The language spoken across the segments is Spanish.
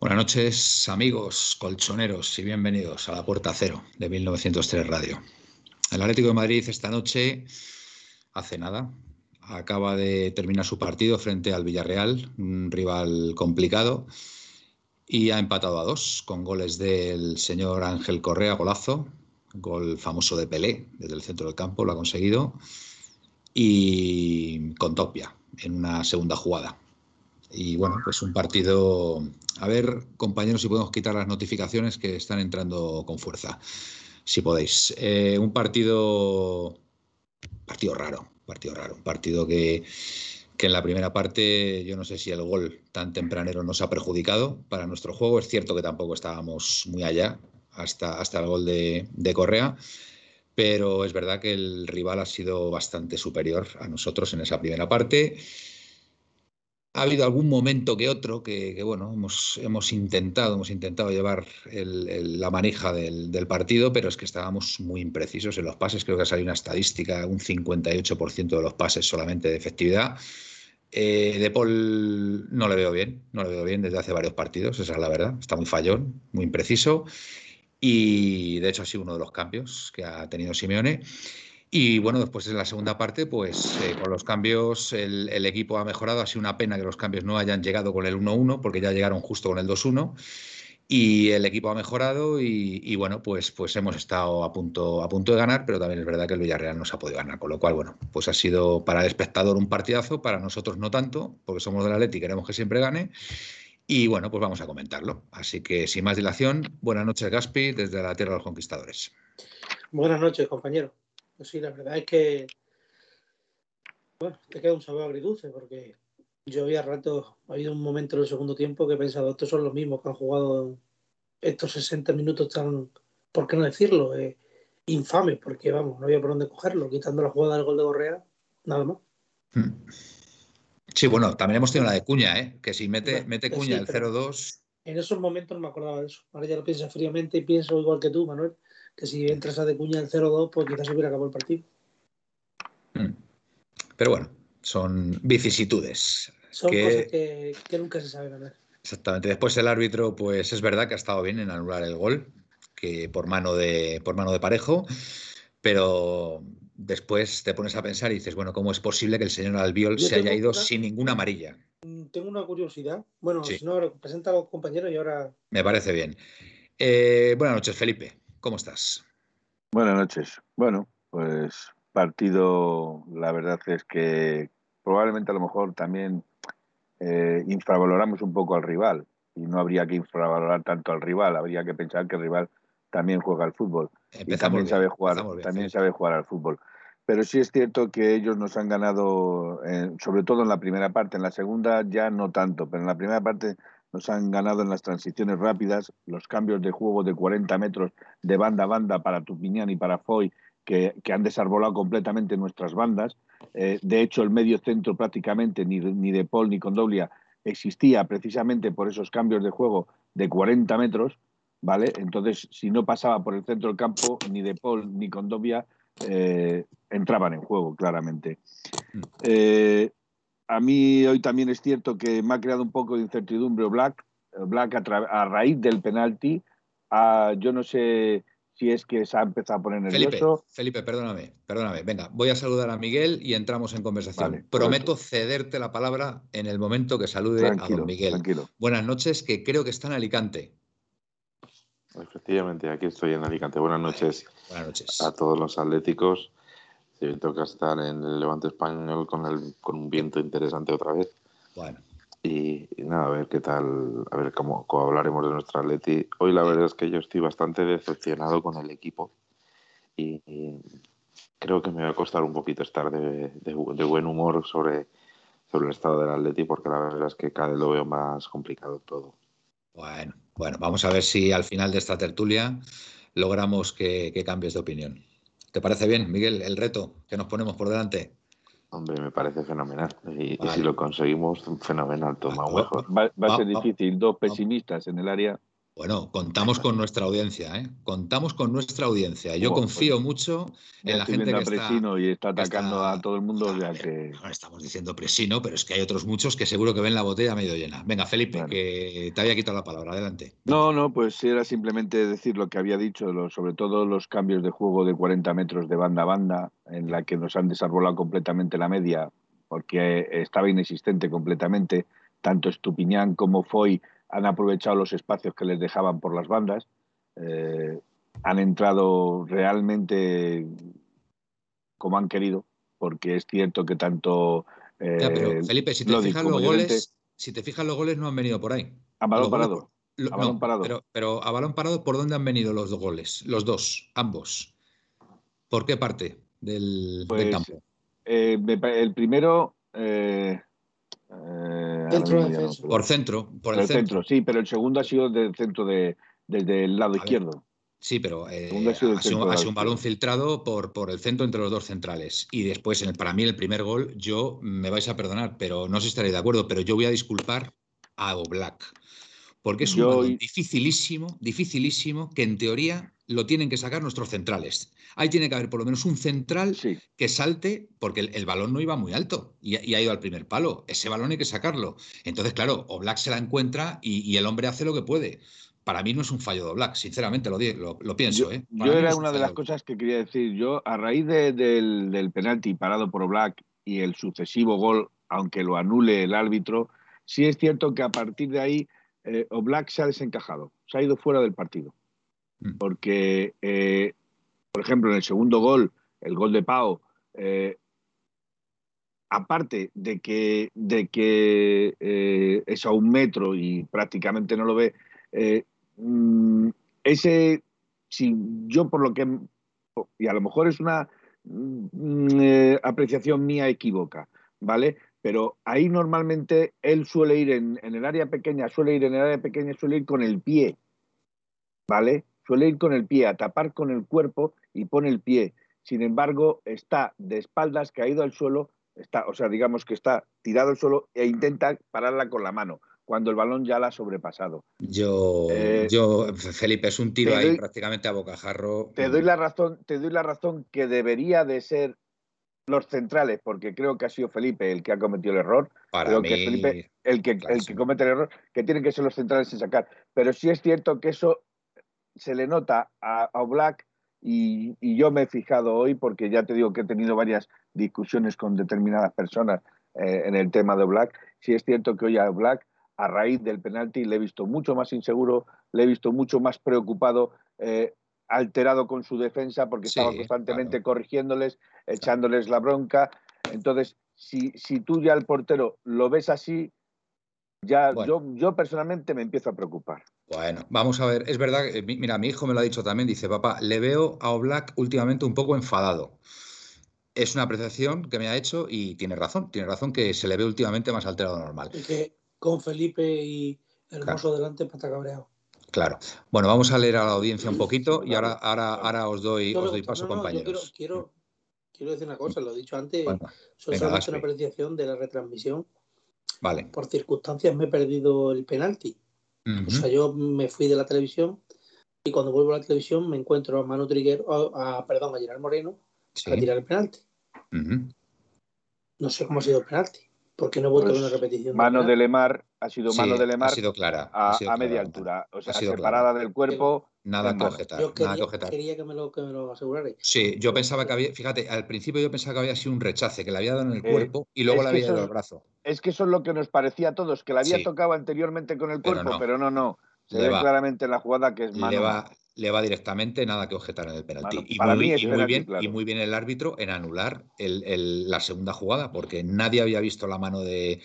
Buenas noches, amigos colchoneros, y bienvenidos a la Puerta Cero de 1903 Radio. El Atlético de Madrid esta noche, hace nada, acaba de terminar su partido frente al Villarreal, un rival complicado, y ha empatado a dos con goles del señor Ángel Correa, golazo, gol famoso de Pelé desde el centro del campo, lo ha conseguido, y con Topia en una segunda jugada. Y bueno, pues un partido. A ver, compañeros, si podemos quitar las notificaciones que están entrando con fuerza, si podéis. Eh, un partido. Partido raro, partido raro. Un partido que, que en la primera parte yo no sé si el gol tan tempranero nos ha perjudicado para nuestro juego. Es cierto que tampoco estábamos muy allá hasta, hasta el gol de, de Correa pero es verdad que el rival ha sido bastante superior a nosotros en esa primera parte. Ha habido algún momento que otro que, bueno, hemos, hemos, intentado, hemos intentado llevar la manija del, partido, pero es que estábamos muy imprecisos en los pases. Creo que ha salido una estadística, un 58% de los pases solamente de efectividad. Eh, de Paul no le veo bien, no le veo bien desde hace varios partidos, esa es la verdad. Está muy fallón, muy impreciso. Y de hecho ha sido uno de los cambios que ha tenido Simeone. Y bueno, después en la segunda parte, pues eh, con los cambios el, equipo ha mejorado. Ha sido una pena que los cambios no hayan llegado con el 1-1, porque ya llegaron justo con el 2-1. Y el equipo ha mejorado y, bueno, pues, pues hemos estado a punto, a punto de ganar, pero también es verdad que el Villarreal no se ha podido ganar. Con lo cual, bueno, pues ha sido para el espectador un partidazo, para nosotros no tanto, porque somos del Atleti y queremos que siempre gane. Y bueno, pues vamos a comentarlo. Así que sin más dilación, buenas noches Gaspi desde la Tierra de los Conquistadores. Buenas noches, compañero. Pues sí, la verdad es que, bueno, te queda un sabor agridulce porque yo había rato, ha habido un momento en el segundo tiempo que he pensado, estos son los mismos que han jugado estos 60 minutos tan, ¿por qué no decirlo? Eh, infames, porque vamos, no había por dónde cogerlo, quitando la jugada del gol de Gorrea, nada más. Hmm. Sí, bueno, también hemos tenido la de Cuña, ¿eh? que si mete, mete Cuña el 0-2. En esos momentos no me acordaba de eso. Ahora ya lo pienso fríamente y pienso igual que tú, Manuel, que si entras a de Cuña el 0-2, pues quizás se hubiera acabado el partido. Mm. Pero bueno, son vicisitudes. Son cosas que, nunca se sabe ganar. Exactamente. Después el árbitro, pues es verdad que ha estado bien en anular el gol, que por mano de, por mano de parejo, pero después te pones a pensar y dices, bueno, ¿cómo es posible que el señor Albiol se haya ido sin ninguna amarilla? Mm, tengo una curiosidad. Bueno, si no, presenta a los compañeros y ahora. Me parece bien. Eh, buenas noches, Felipe. ¿Cómo estás? Buenas noches. Bueno, pues partido, la verdad es que probablemente a lo mejor también eh, infravaloramos un poco al rival y no habría que infravalorar tanto al rival, habría que pensar que el rival también juega al fútbol y también sabe jugar, también sabe jugar al fútbol. Pero sí es cierto que ellos nos han ganado, eh, sobre todo en la primera parte, en la segunda ya no tanto, pero en la primera parte nos han ganado en las transiciones rápidas, los cambios de juego de 40 metros de banda a banda para Tupiñán y para Foy, que, han desarbolado completamente nuestras bandas. Eh, de hecho, el medio centro prácticamente ni, ni de Paul ni Condoblia existía precisamente por esos cambios de juego de 40 metros, ¿vale? Entonces, si no pasaba por el centro del campo, ni de Paul ni Condobia eh, entraban en juego, claramente. Mm. Eh, a mí hoy también es cierto que me ha creado un poco de incertidumbre Black, Black a, raíz del penalti. yo no sé si es que se ha empezado a poner nervioso. Felipe, perdóname, perdóname. Venga, voy a saludar a Miguel y entramos en conversación. Prometo cederte la palabra en el momento que salude a don Miguel. Buenas noches, que creo que está en Alicante. Efectivamente, aquí estoy en Alicante. Buenas noches, Buenas noches. a todos los atléticos. Sí, toca estar en el Levante Español con, el, con un viento interesante otra vez. Bueno, Y, y nada, a ver qué tal, a ver cómo, cómo hablaremos de nuestro Atleti. Hoy la verdad es que yo estoy bastante decepcionado con el equipo y, y creo que me va a costar un poquito estar de, de buen humor sobre, sobre el estado del Atleti porque la verdad es que cada vez lo veo más complicado todo. bueno, bueno, vamos a ver si al final de esta tertulia logramos que, que cambies de opinión. ¿Te parece bien, Miguel, el reto que nos ponemos por delante? Hombre, me parece fenomenal. Y, si lo conseguimos, fenomenal, toma Va- mejor. Va, va a ser Va- va- difícil, dos pesimistas en el área. Bueno, contamos con nuestra audiencia, ¿eh? Contamos con nuestra audiencia. Yo Bueno, confío mucho Ya en la gente que está... Presino y está atacando está- a todo el mundo, o sea A ver, que no estamos diciendo presino, pero es que hay otros muchos que seguro que ven la botella medio llena. Venga, Felipe, Claro. que te había quitado la palabra. Adelante. No, no, pues era simplemente decir lo que había dicho, lo- sobre todo los cambios de juego de 40 metros de banda a banda, en la que nos han desarrollado completamente la media, porque estaba inexistente completamente. Tanto Estupiñán como Foy han aprovechado los espacios que les dejaban por las bandas. Eh, han entrado realmente como han querido, porque es cierto que tanto eh, Ya, pero Felipe, si te fijas los Llorente- goles, si te fijas los goles no han venido por ahí. a balón parado. lo- a balón no, parado. Pero, pero a balón parado, ¿por dónde han venido los dos goles? Los dos, ambos. ¿Por qué parte del, del Pues, campo? Eh, el primero. Eh, eh, no Por centro, por el centro. sí, pero el segundo ha sido del centro de, desde el lado izquierdo. Sí, pero eh, ha sido el ha sido, centro ha de sido un balón filtrado por, por el centro entre los dos centrales. Y después, en el, para mí, el primer gol, yo me vais a perdonar, pero no sé si estaréis de acuerdo, pero yo voy a disculpar a Oblak. Porque es un Yo- dificilísimo, dificilísimo, que en teoría lo tienen que sacar nuestros centrales. Ahí tiene que haber por lo menos un central Sí, que salte, porque el, el balón no iba muy alto y, y ha ido al primer palo. Ese balón hay que sacarlo. Entonces, claro, Oblak se la encuentra y, y el hombre hace lo que puede. Para mí no es un fallo de Oblak, sinceramente lo, lo, lo pienso. yo, ¿eh? yo no era una de las cosas que quería decir. Yo, a raíz de- del, del penalti parado por Black y el sucesivo gol, aunque lo anule el árbitro, sí es cierto que a partir de ahí eh, Oblak se ha desencajado, se ha ido fuera del partido. Mm. Porque, eh, por ejemplo, en el segundo gol, el gol de Pau, eh, aparte de que, de que eh, es a un metro y prácticamente no lo ve, mm, ese, si yo por lo que, y a lo mejor es una mm, apreciación mía equívoca, ¿vale? Pero ahí normalmente él suele ir en, en el área pequeña, suele ir en el área pequeña, suele ir con el pie, ¿vale? Suele ir con el pie, a tapar con el cuerpo y pone el pie. Sin embargo, está de espaldas, caído al suelo, está, o sea, digamos que está tirado al suelo e intenta pararla con la mano, cuando el balón ya la ha sobrepasado. Yo, Eh, yo, Felipe, es un tiro ahí prácticamente a bocajarro. Te doy la razón, te doy la razón que debería de ser los centrales, porque creo que ha sido Felipe el que ha cometido el error, Para creo mí, que Felipe- el que, Claro, el que comete el error, que tienen que ser los centrales en sacar. Pero sí es cierto que eso se le nota a, a Black y, y yo me he fijado hoy, porque ya te digo que he tenido varias discusiones con determinadas personas eh, en el tema de Black. Sí es cierto que hoy a Black, a raíz del penalti, le he visto mucho más inseguro, le he visto mucho más preocupado. eh, alterado con su defensa porque Sí, estaba constantemente claro. corrigiéndoles, echándoles la bronca. Entonces, si, si tú ya al portero lo ves así, ya Bueno. yo, yo personalmente me empiezo a preocupar. Bueno, vamos a ver, es verdad, que, mi- mira, mi hijo me lo ha dicho también, dice, papá, le veo a Oblak últimamente un poco enfadado. Es una apreciación que me ha hecho y tiene razón, tiene razón que se le ve últimamente más alterado de lo normal. Y que con Felipe y Hermoso delante para estar cabreado. Claro. Bueno, vamos a leer a la audiencia un poquito y ahora, ahora, ahora os doy, No, os doy paso, no, no, yo compañeros. quiero, quiero, quiero decir una cosa, lo he dicho antes, Bueno, soy solamente una apreciación de la retransmisión. vale. Por circunstancias me he perdido el penalti. O sea, yo me fui de la televisión y cuando vuelvo a la televisión me encuentro a Manu Triguero, a, a- perdón, a Gerard Moreno Sí. a tirar el penalti. No sé cómo ha sido el penalti, porque no he vuelto a ver Pues, una repetición. Mano de. Lemar ha sido Sí, mano de ha Lemar sido clara. ha a, sido a clara, media Lemar. altura, o sea, sido separada del cuerpo. Nada que objetar, Yo nada que objetar. quería que me lo, que me lo asegurara. Sí, yo pensaba que había, fíjate, al principio yo pensaba que había sido un rechace, que le había dado en el Eh, cuerpo y luego le había eso- al brazo. Es que eso es lo que nos parecía a todos, que la había Sí. tocado anteriormente con el Pero cuerpo, no. pero no, no. Se ve claramente en la jugada que es mano. Le va, le va directamente, nada que objetar en el penalti. y, muy, bien, y muy bien el árbitro en anular la segunda jugada, porque nadie había visto la mano de,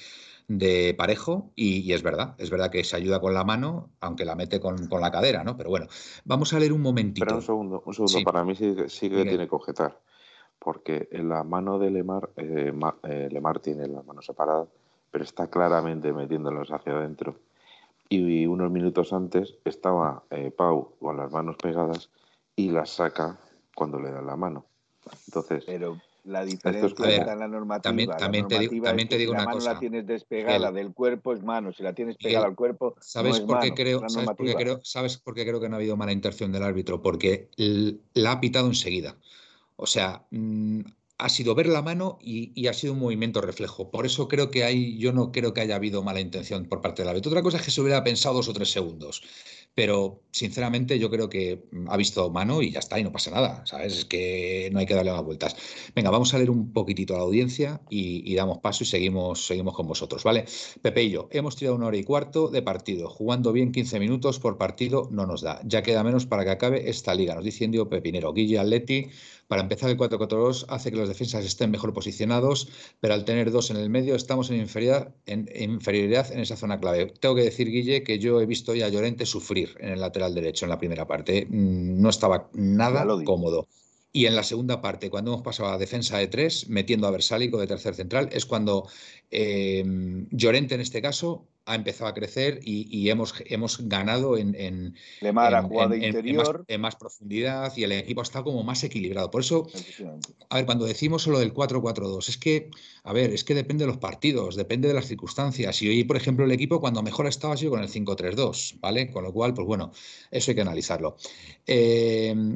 Parejo y, es verdad, es verdad que se ayuda con la mano, aunque la mete con, la cadera, ¿no? Pero bueno, vamos a leer un momentito. Espera un segundo, un segundo, para mí sí, que tiene que objetar, porque en la mano de Lemar, eh, eh, Lemar tiene la mano separada, pero está claramente metiéndolos hacia adentro y unos minutos antes estaba eh, Pau con las manos pegadas y las saca cuando le da la mano. Entonces, pero la diferencia está en la normativa. También, también te digo, también te digo si una la mano cosa. la tienes despegada del cuerpo es mano, si la tienes pegada al cuerpo ¿sabes no por qué mano, creo, ¿sabes por qué creo, ¿sabes por qué creo que no ha habido mala intención del árbitro? Porque la ha pitado enseguida. O sea, mm, ha sido ver la mano y, ha sido un movimiento reflejo. Por eso creo que hay, yo no creo que haya habido mala intención por parte del árbitro. Otra cosa es que se hubiera pensado dos o tres segundos. Pero sinceramente yo creo que ha visto mano y ya está, y no pasa nada, ¿sabes? Es que no hay que darle más vueltas. Venga, vamos a leer un poquitito a la audiencia y, damos paso y seguimos, seguimos con vosotros, ¿vale? Pepe y yo, hemos tirado una hora y cuarto de partido, jugando bien 15 minutos por partido no nos da. Ya queda menos para que acabe esta liga, nos dice Indio Pepinero. Guille Atleti, para empezar el 4-4-2 hace que los defensas estén mejor posicionados, pero al tener dos en el medio estamos en inferioridad en, inferioridad en esa zona clave. Tengo que decir, Guille, que yo he visto ya a Llorente sufrir en el lateral derecho en la primera parte. Mm, no estaba nada cómodo. Y en la segunda parte, cuando hemos pasado a defensa de tres, metiendo a Versálico de tercer central, es cuando eh, Llorente, en este caso, ha empezado a crecer y, hemos, hemos ganado en, en, interior. En, más, profundidad y el equipo ha estado como más equilibrado. Por eso, a ver, cuando decimos lo del 4-4-2, es que, a ver, es que depende de los partidos, depende de las circunstancias. Y hoy, por ejemplo, el equipo cuando mejor ha estado ha sido con el 5-3-2, ¿vale? Con lo cual, pues bueno, eso hay que analizarlo. Eh,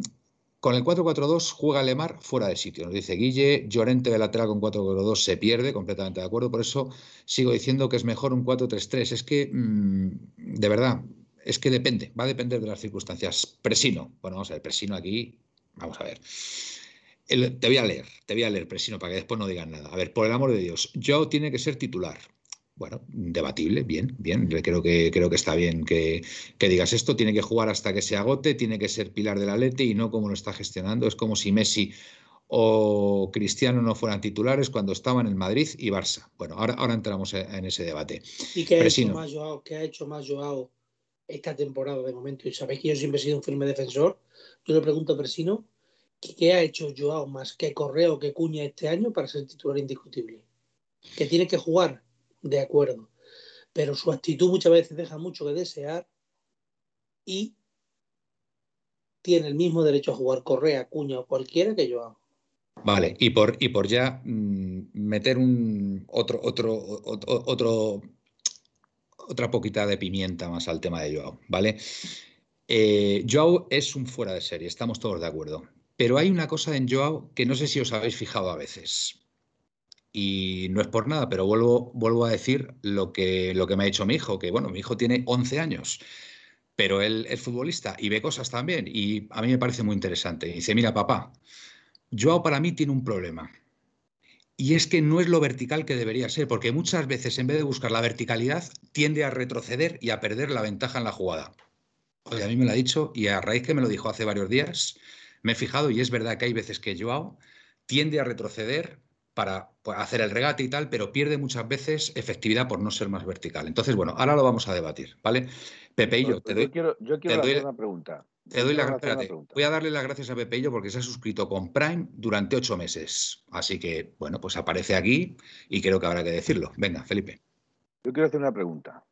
con el 4-4-2 juega Lemar fuera de sitio. Nos dice Guille, Llorente de lateral con 4-4-2 se pierde, completamente de acuerdo. Por eso sigo diciendo que es mejor un 4-3-3. Es que, mm, de verdad, es que depende, va a depender de las circunstancias. Presino, bueno, vamos a ver, Presino aquí, vamos a ver. te voy a leer, te voy a leer, Presino, para que después no digan nada. A ver, por el amor de Dios, Joe tiene que ser titular bueno, debatible, bien, bien. Creo que, creo que está bien que, digas esto. Tiene que jugar hasta que se agote, tiene que ser pilar del Atleti y no como lo está gestionando. Es como si Messi o Cristiano no fueran titulares cuando estaban en Madrid y Barça. Bueno, ahora, ahora entramos en ese debate. ¿Y qué ha, hecho más Joao, qué ha hecho más Joao esta temporada de momento? Y sabéis que yo siempre he sido un firme defensor. Yo le pregunto a Persino, ¿qué ha hecho Joao más que Correo, que Cuña este año para ser titular indiscutible? Que tiene que jugar de acuerdo. Pero su actitud muchas veces deja mucho que desear y tiene el mismo derecho a jugar Correa, Cuña o cualquiera que yo. Vale, y por, y por ya mm, meter un otro, otro, otro, otra poquita de pimienta más al tema de Joao, ¿vale? Eh, Joao es un fuera de serie, estamos todos de acuerdo. Pero hay una cosa en Joao que no sé si os habéis fijado a veces. Y no es por nada, pero vuelvo, vuelvo a decir lo que, lo que me ha dicho mi hijo, que bueno, mi hijo tiene 11 años, pero él es futbolista y ve cosas también. Y a mí me parece muy interesante. dice, mira, papá, Joao para mí tiene un problema. Y es que no es lo vertical que debería ser, porque muchas veces en vez de buscar la verticalidad, tiende a retroceder y a perder la ventaja en la jugada. Oye, a mí me lo ha dicho y a raíz que me lo dijo hace varios días, me he fijado y es verdad que hay veces que Joao tiende a retroceder para pues, hacer el regate y tal, pero pierde muchas veces efectividad por no ser más vertical. Entonces, bueno, ahora lo vamos a debatir, ¿vale? Pepe y yo, te doy, yo quiero, yo quiero hacer una pregunta. Te doy la, voy a darle las gracias a Pepe yo porque se ha suscrito con Prime durante ocho meses. Así que, bueno, pues aparece aquí y creo que habrá que decirlo. Venga, Felipe. Yo quiero hacer una pregunta.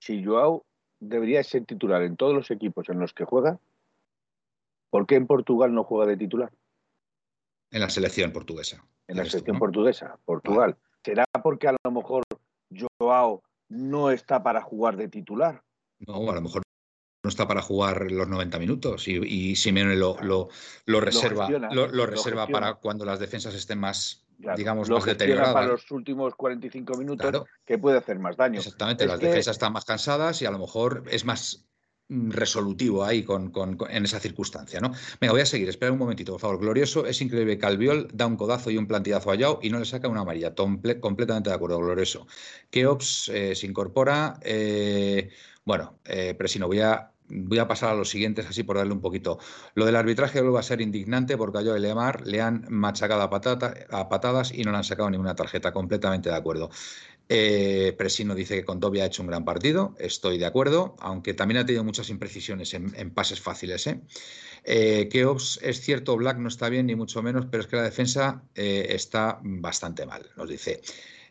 Si Joao debería ser titular en todos los equipos en los que juega, ¿por qué en Portugal no juega de titular? En la selección portuguesa en la selección portuguesa, Portugal. ¿Será porque a lo mejor Joao no está para jugar de titular? No, a lo mejor no está para jugar los 90 minutos y, y Simeone lo, lo, reserva, lo, reserva para cuando las defensas estén más, digamos, más deterioradas. para los últimos 45 minutos que puede hacer más daño. Exactamente, las defensas están más cansadas y a lo mejor es más resolutivo ahí con, en esa circunstancia, ¿no? Venga, voy a seguir, espera un momentito, por favor. Glorioso, es increíble que Albiol da un codazo y un plantillazo a Yao y no le saca una amarilla. completamente de acuerdo, Glorioso. Keops eh, se incorpora. Eh, Bueno, eh, Presino, voy a, voy a pasar a los siguientes así por darle un poquito. Lo del arbitraje vuelve a ser indignante porque a Joel Lemar le han machacado a, patata, a patadas y no le han sacado ninguna tarjeta. Completamente de acuerdo. Eh, Presino dice que Condovia ha hecho un gran partido, estoy de acuerdo, aunque también ha tenido muchas imprecisiones en, pases fáciles. ¿eh? Eh, es cierto, Black no está bien, ni mucho menos, pero es que la defensa eh, está bastante mal, nos dice.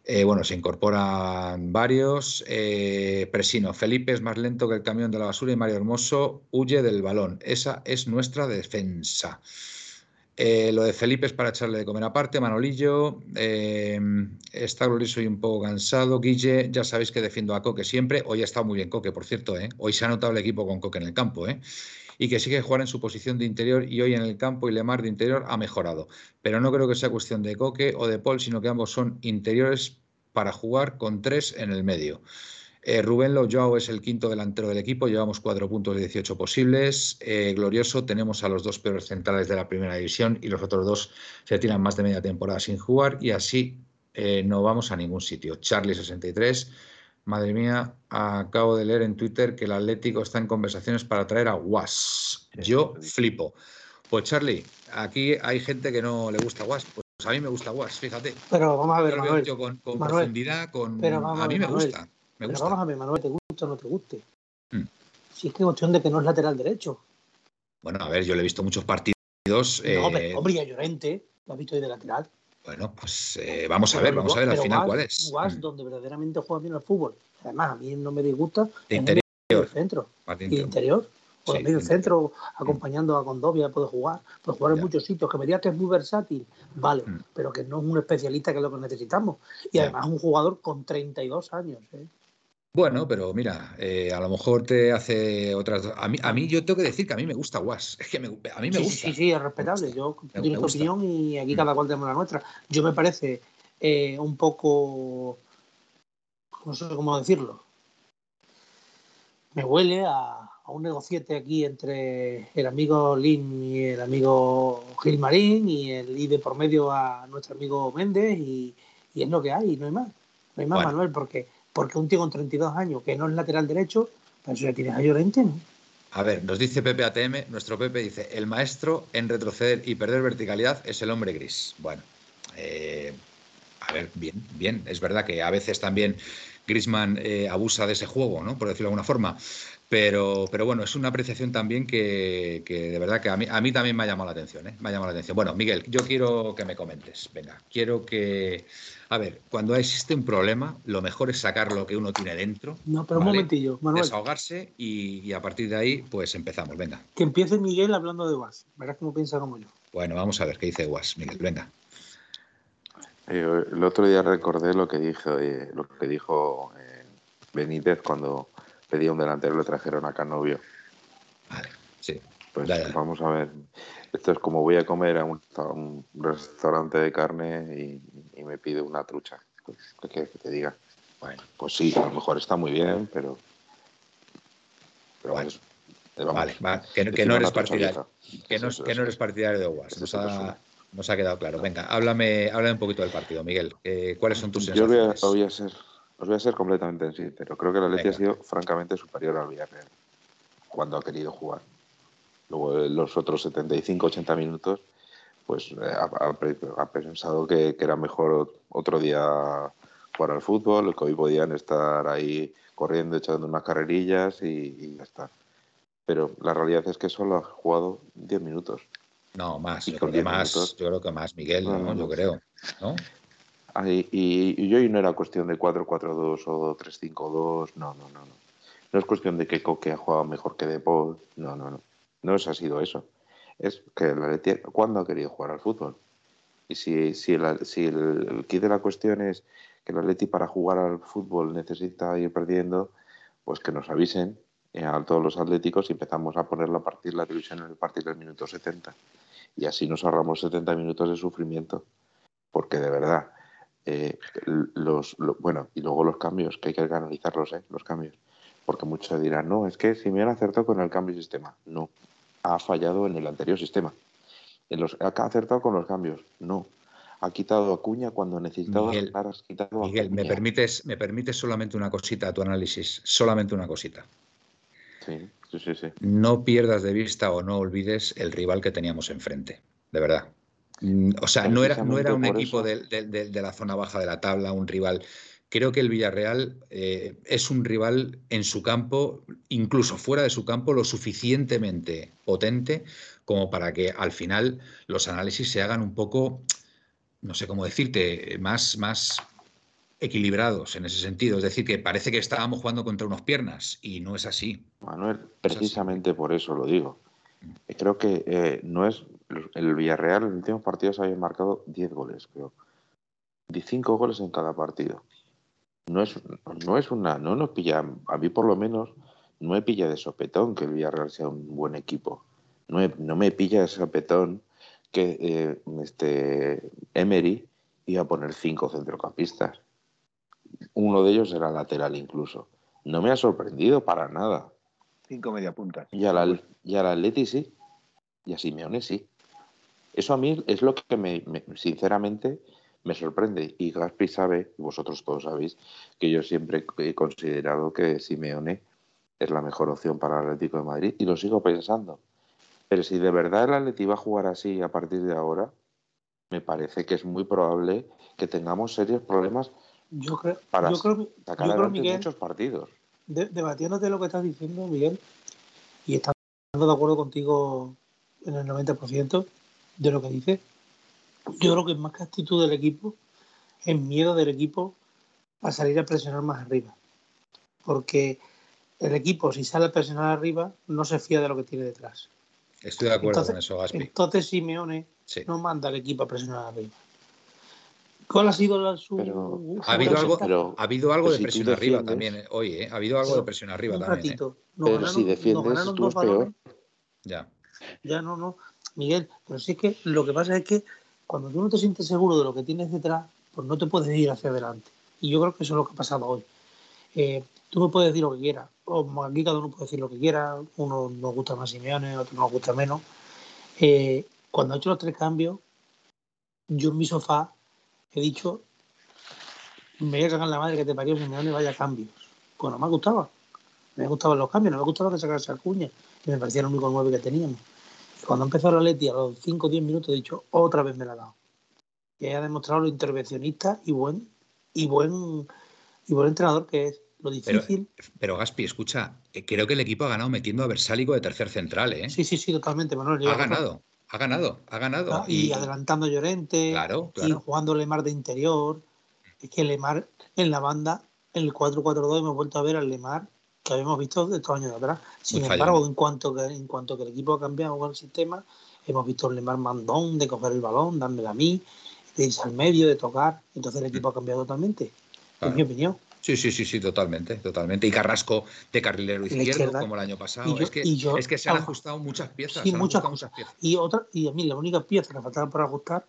Eh, bueno, se incorporan varios. Presino, Felipe es más lento que el camión de la basura y Mario Hermoso huye del balón. Esa es nuestra defensa. Eh, lo de Felipe es para echarle de comer aparte. Manolillo, eh, está glorioso y un poco cansado. Guille, ya sabéis que defiendo a Coque siempre. Hoy ha estado muy bien Coque, por cierto. ¿eh? Hoy se ha notado el equipo con Coque en el campo. Y que sigue jugar en su posición de interior y hoy en el campo y Lemar de interior ha mejorado. Pero no creo que sea cuestión de Coque o de Paul, sino que ambos son interiores para jugar con tres en el medio. Eh, Rubén Joao es el quinto delantero del equipo, llevamos cuatro puntos de 18 posibles. Eh, glorioso, tenemos a los dos peores centrales de la primera división y los otros dos se tiran más de media temporada sin jugar y así eh, no vamos a ningún sitio. Charlie63, madre mía, acabo de leer en Twitter que el Atlético está en conversaciones para traer a Was. Yo flipo. Pues Charlie, aquí hay gente que no le gusta Was. Pues a mí me gusta Was, fíjate. Pero vamos a ver, con, profundidad, con... a, mí me gusta. Me Pero vamos a ver, Manuel, ¿te gusta o no te guste? Hmm. Si es que es cuestión de que no es lateral derecho. Bueno, a ver, yo le he visto muchos partidos. No, hombre, eh, hombre, Llorente, lo has visto ahí de lateral. Bueno, pues eh, vamos a ver, vamos a ver al final cuál es. Guas, hmm. donde verdaderamente juega bien al fútbol. Además, a mí no me disgusta. De interior. El centro. Y de interior. Por el medio centro, acompañando a Condovia, puede jugar. Puede jugar en muchos sitios. Que me diga que es muy versátil, vale. Hmm. Pero que no es un especialista que es lo que necesitamos. Y además, un jugador con 32 años. ¿eh? Bueno, pero mira, eh, a lo mejor te hace otras. A mí, a mí, yo tengo que decir que a mí me gusta Was. Es que a mí me gusta. Sí, sí, es respetable. Yo tengo tu opinión y aquí cada cual tenemos la nuestra. Yo me parece eh, un poco. No sé cómo decirlo. Me huele a, un negociete aquí entre el amigo Lin y el amigo Gilmarín y el y de por medio a nuestro amigo Méndez y, es lo que hay, no hay más. No hay más, Manuel, porque porque un tío con 32 años que no es lateral derecho, pues eso ya tienes a Llorente. A ver, nos dice Pepe ATM, nuestro Pepe dice, el maestro en retroceder y perder verticalidad es el hombre gris. Bueno, eh, a ver, bien, bien. Es verdad que a veces también Grisman eh, abusa de ese juego, ¿no? Por decirlo de alguna forma. Pero, pero bueno, es una apreciación también que, de verdad que a mí, a mí también me ha llamado la atención, ¿eh? Me ha llamado la atención. Bueno, Miguel, yo quiero que me comentes. Venga, quiero que a ver, cuando existe un problema, lo mejor es sacar lo que uno tiene dentro. No, pero un momentillo, Manuel. Desahogarse y, a partir de ahí, pues empezamos. Venga. Que empiece Miguel hablando de Was. Verás cómo piensa como yo. Bueno, vamos a ver qué dice Was, Miguel. Venga. Eh, el otro día recordé lo que dijo, eh, lo que dijo eh, Benítez cuando pedía un delantero y le trajeron a Canovio. Vale, sí. Pues vamos a ver. Esto es como voy a comer a un, restaurante de carne y, me pide una trucha. Pues, ¿Qué quieres que te diga? Bueno, pues sí, a lo mejor está muy bien, pero. pero bueno. vale, que, no eres partidario. Que no, que no eres partidario de UAS. Nos ha, quedado claro. Venga, háblame, háblame un poquito del partido, Miguel. ¿Cuáles son tus sensaciones? Yo voy a, ser, os voy a ser completamente sincero. Creo que la Leti ha sido francamente superior al Villarreal cuando ha querido jugar. Luego los otros 75-80 minutos, pues eh, ha, pensado que, era mejor otro día jugar al fútbol, que hoy podían estar ahí corriendo, echando unas carrerillas y, ya está. Pero la realidad es que solo ha jugado 10 minutos. No, más, yo creo, que más yo creo que más, Miguel, ¿no? yo creo. ¿no? Y, y, hoy no era cuestión de 4-4-2 o 3-5-2, no, no, no, no. No es cuestión de que Coque ha jugado mejor que De Paul, no, no, no. No es ha sido eso. Es que el Atleti, ¿cuándo ha querido jugar al fútbol? Y si, si, el, si el, kit de la cuestión es que el Atleti para jugar al fútbol necesita ir perdiendo, pues que nos avisen eh, a todos los atléticos y empezamos a ponerlo a partir la televisión en el partir del minuto 70. Y así nos ahorramos 70 minutos de sufrimiento. Porque de verdad, eh, los, bueno, y luego los cambios, que hay que analizarlos, ¿eh? los cambios. Porque muchos dirán, no, es que si me han acertado con el cambio de sistema. No, ha fallado en el anterior sistema. En los, ha acertado con los cambios. No. Ha quitado a Cuña cuando necesitaba. Miguel, Miguel me, permites, me permites solamente una cosita a tu análisis. Solamente una cosita. Sí, sí, sí. no pierdas de vista o no olvides el rival que teníamos enfrente, de verdad. Mm, O sea, no era, no era un equipo de, de- de- de la zona baja de la tabla, un rival. Creo que el Villarreal eh, es un rival en su campo, incluso fuera de su campo, lo suficientemente potente como para que al final los análisis se hagan un poco, no sé cómo decirte, más, más equilibrados en ese sentido. Es decir, que parece que estábamos jugando contra unos piernas y no es así. Manuel, precisamente por eso lo digo. Eh, Creo que eh, no es. El Villarreal en los últimos partidos había marcado 10 goles, creo. 5 goles en cada partido. No es, no es una. No nos pilla. A mí, por lo menos, no me pilla de sopetón que el Villarreal sea un buen equipo. No me, no me pilla de sopetón que eh, este Emery iba a poner cinco centrocampistas. Uno de ellos era lateral incluso. No me ha sorprendido para nada. Cinco media puntas. Y al, y al Atleti sí. Y a Simeone sí. Eso a mí es lo que me, me- sinceramente me sorprende. Y Gaspi sabe, y vosotros todos sabéis, que yo siempre he considerado que Simeone es la mejor opción para el Atlético de Madrid y lo sigo pensando. Pero si de verdad el Atleti va a jugar así a partir de ahora, me parece que es muy probable que tengamos serios problemas Yo creo, para yo creo, sacar yo creo, Miguel, muchos partidos. de- debatiéndote lo que estás diciendo, Miguel, y estando de acuerdo contigo en el 90% de lo que dices, yo creo que más que actitud del equipo, es miedo del equipo a salir a presionar más arriba. Porque el equipo, si sale a presionar arriba, no se fía de lo que tiene detrás. Estoy de acuerdo Entonces- con eso, Gaspi. Entonces Simeone Sí. no manda al equipo a presionar arriba. ¿Cuál ha sido la, su... Pero- Ha habido algo, Pero- ha habido algo de si presión arriba también, eh, hoy, ¿eh? Ha habido algo de presión arriba un también, ¿eh? ratito. Pero ganaron- si defiendes, tú es peor. Ya. Ya no, no. Miguel, pero sí que lo que pasa es que cuando tú no te sientes seguro de lo que tienes detrás, pues no te puedes ir hacia adelante. Y yo creo que eso es lo que ha pasado hoy. Eh, tú me puedes decir lo que quieras. O aquí cada uno puede decir lo que quiera. Uno nos gusta más Simeone, otro nos gusta menos. Eh, cuando he hecho los tres cambios, yo en mi sofá he dicho, me voy a cagar la madre que te parió Simeone, vaya cambios. Pues no me gustaba. Me gustaban los cambios, no me gustaba que sacase Acuña, que me parecía el único nueve que teníamos. Y cuando empezó la Leti a los 5 o 10 minutos he dicho, otra vez me la ha dado. Y ha demostrado lo intervencionista y buen, y buen, y buen entrenador que es. Lo difícil. pero Gaspi, escucha, eh, creo que el equipo ha ganado metiendo a Versálico de tercer central, ¿eh? sí, sí, sí, totalmente, Manuel. ha ganado, ha ganado, ha ganado. Ah, Y, adelantando a Llorente, Claro, y claro. jugando Lemar de interior. Es que Lemar en la banda, en el 4-4-2, hemos vuelto a ver al Lemar que habíamos visto de estos años de atrás. Sin Muy embargo, en cuanto, que, en cuanto que el equipo ha cambiado con el sistema, hemos visto al Lemar mandón de coger el balón, dármelo a mí, de irse al medio, de tocar. Entonces el equipo ha cambiado totalmente. Claro. En mi opinión. Sí, sí, sí, sí, totalmente, totalmente. Y Carrasco de carrilero izquierdo, como el año pasado. Yo- es, que, y yo- es que se han ah, ajustado muchas piezas. sí, muchas muchas piezas. Y otra, y a mí la única pieza que faltaba por ajustar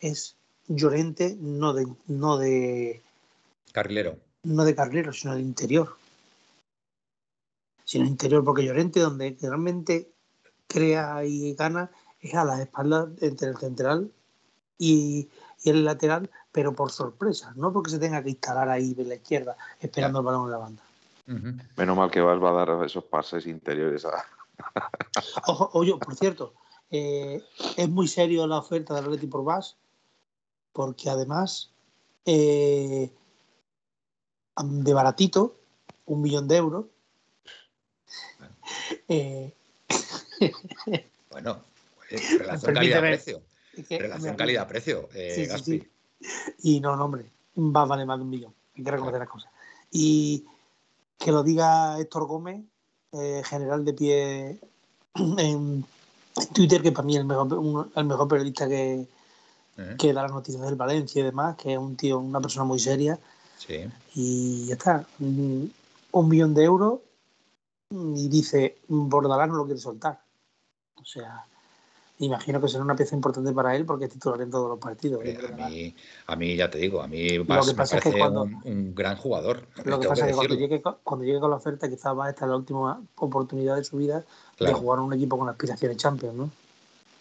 es Llorente, no de, no de, Carrilero. no de carrilero, sino del interior. Sino interior, porque Llorente, donde realmente crea y gana, es a las espaldas entre el central y, y el lateral, pero por sorpresa, no porque se tenga que instalar ahí en la izquierda, esperando el balón en la banda. Menos mal que Vas va a dar esos pases interiores a, Ojo, oye, por cierto, eh, es muy serio la oferta del Atleti por Vas, porque además eh, de baratito, un millón de euros. eh, Bueno, eh, relación calidad-precio. Relación calidad-precio, eh, Sí, Gaspi. sí. Y no, no, hombre, va a valer más de un millón. Hay que reconocer las cosas. Y que lo diga Héctor Gómez, eh, general de pie en, Twitter, que para mí es el mejor, un- el mejor periodista que, que da las noticias del Valencia y demás, que es un tío, una persona muy seria. Sí. Y ya está. Un millón de euros y dice, Bordalás no lo quiere soltar. O sea, imagino que será una pieza importante para él porque es titular en todos los partidos. ¿eh? a, mí, a mí, ya te digo, a mí Vas que me es que parece cuando- un, un gran jugador. Lo que pasa es que cuando llegue, con- cuando llegue con la oferta, quizás va a estar la última oportunidad de su vida Claro. de jugar un equipo con aspiraciones Champions, ¿no?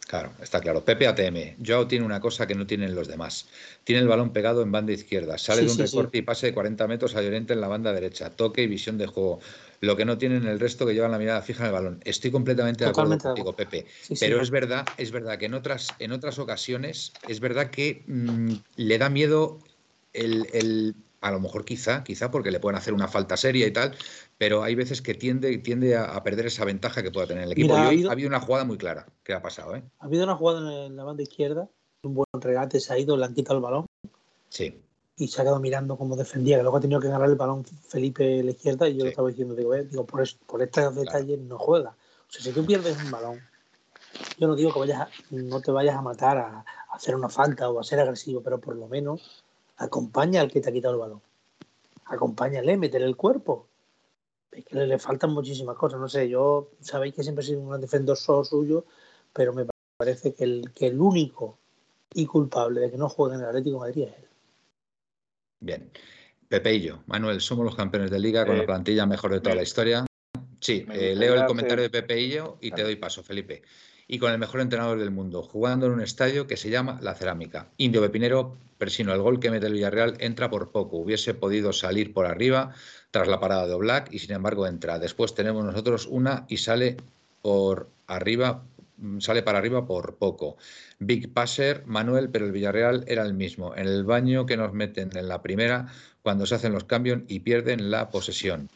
Claro, está claro. Pepe ATM. Joao tiene una cosa que no tienen los demás. Tiene el balón pegado en banda izquierda. Sale Sí, de un sí, sí. recorte y pase de 40 metros a Llorente en la banda derecha. Toque y visión de juego. Lo que no tienen el resto que llevan la mirada fija en el balón. Estoy completamente de acuerdo contigo, Pepe. pero es verdad, es verdad que en otras, en otras ocasiones es verdad que mm, le da miedo el, a lo mejor quizá, quizá porque le pueden hacer una falta seria y tal, pero hay veces que tiende, tiende a, perder esa ventaja que pueda tener el equipo. ha, habido, una jugada muy clara que ha pasado. ¿eh? Ha habido una jugada en la banda izquierda, un buen regate, se ha ido, le han quitado el balón. Sí y se ha quedado mirando cómo defendía, que luego ha tenido que ganar el balón Felipe a la izquierda y yo lo estaba diciendo, digo, eh, digo por, por estos detalles no juega. O sea, si tú pierdes un balón, yo no digo que vayas no te vayas a matar a, hacer una falta o a ser agresivo, pero por lo menos acompaña al que te ha quitado el balón. Acompáñale, métele el cuerpo. Es que le, faltan muchísimas cosas. No sé, yo sabéis que siempre he sido un defensor suyo, pero me parece que el, que el único y culpable de que no juegue en el Atlético de Madrid es él. Bien. Pepe y yo, Manuel, somos los campeones de liga con la plantilla mejor de toda la historia. Sí, eh, leo el comentario de Pepe y yo y te doy paso, Felipe. Y con el mejor entrenador del mundo, jugando en un estadio que se llama La Cerámica. Indio Pepinero, Persino, el gol que mete el Villarreal entra por poco. Hubiese podido salir por arriba tras la parada de Oblak y sin embargo entra. Después tenemos nosotros una y sale por arriba sale para arriba por poco. Big Passer, Manuel, pero el Villarreal era el mismo. En el baño que nos meten en la primera cuando se hacen los cambios y pierden la posesión.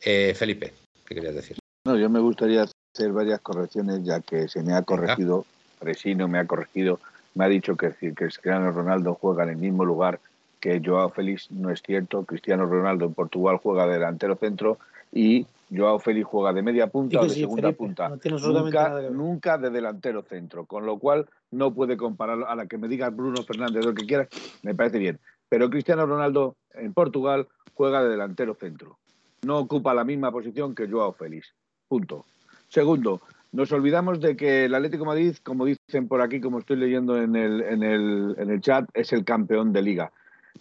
Eh, Felipe, ¿qué querías decir? No, yo me gustaría hacer varias correcciones ya que se me ha corregido, Presino me ha corregido, me ha dicho que, que Cristiano Ronaldo juega en el mismo lugar que Joao Félix, no es cierto. Cristiano Ronaldo en Portugal juega delantero centro y Joao Félix juega de media punta o de segunda punta. nunca, de delantero centro. Con lo cual no puede comparar a la que me diga Bruno Fernández lo que quiera, me parece bien. Pero Cristiano Ronaldo en Portugal juega de delantero centro. No ocupa la misma posición que Joao Félix. Punto. Segundo, nos olvidamos de que el Atlético Madrid, como dicen por aquí, como estoy leyendo en el, en el, en el chat, es el campeón de liga.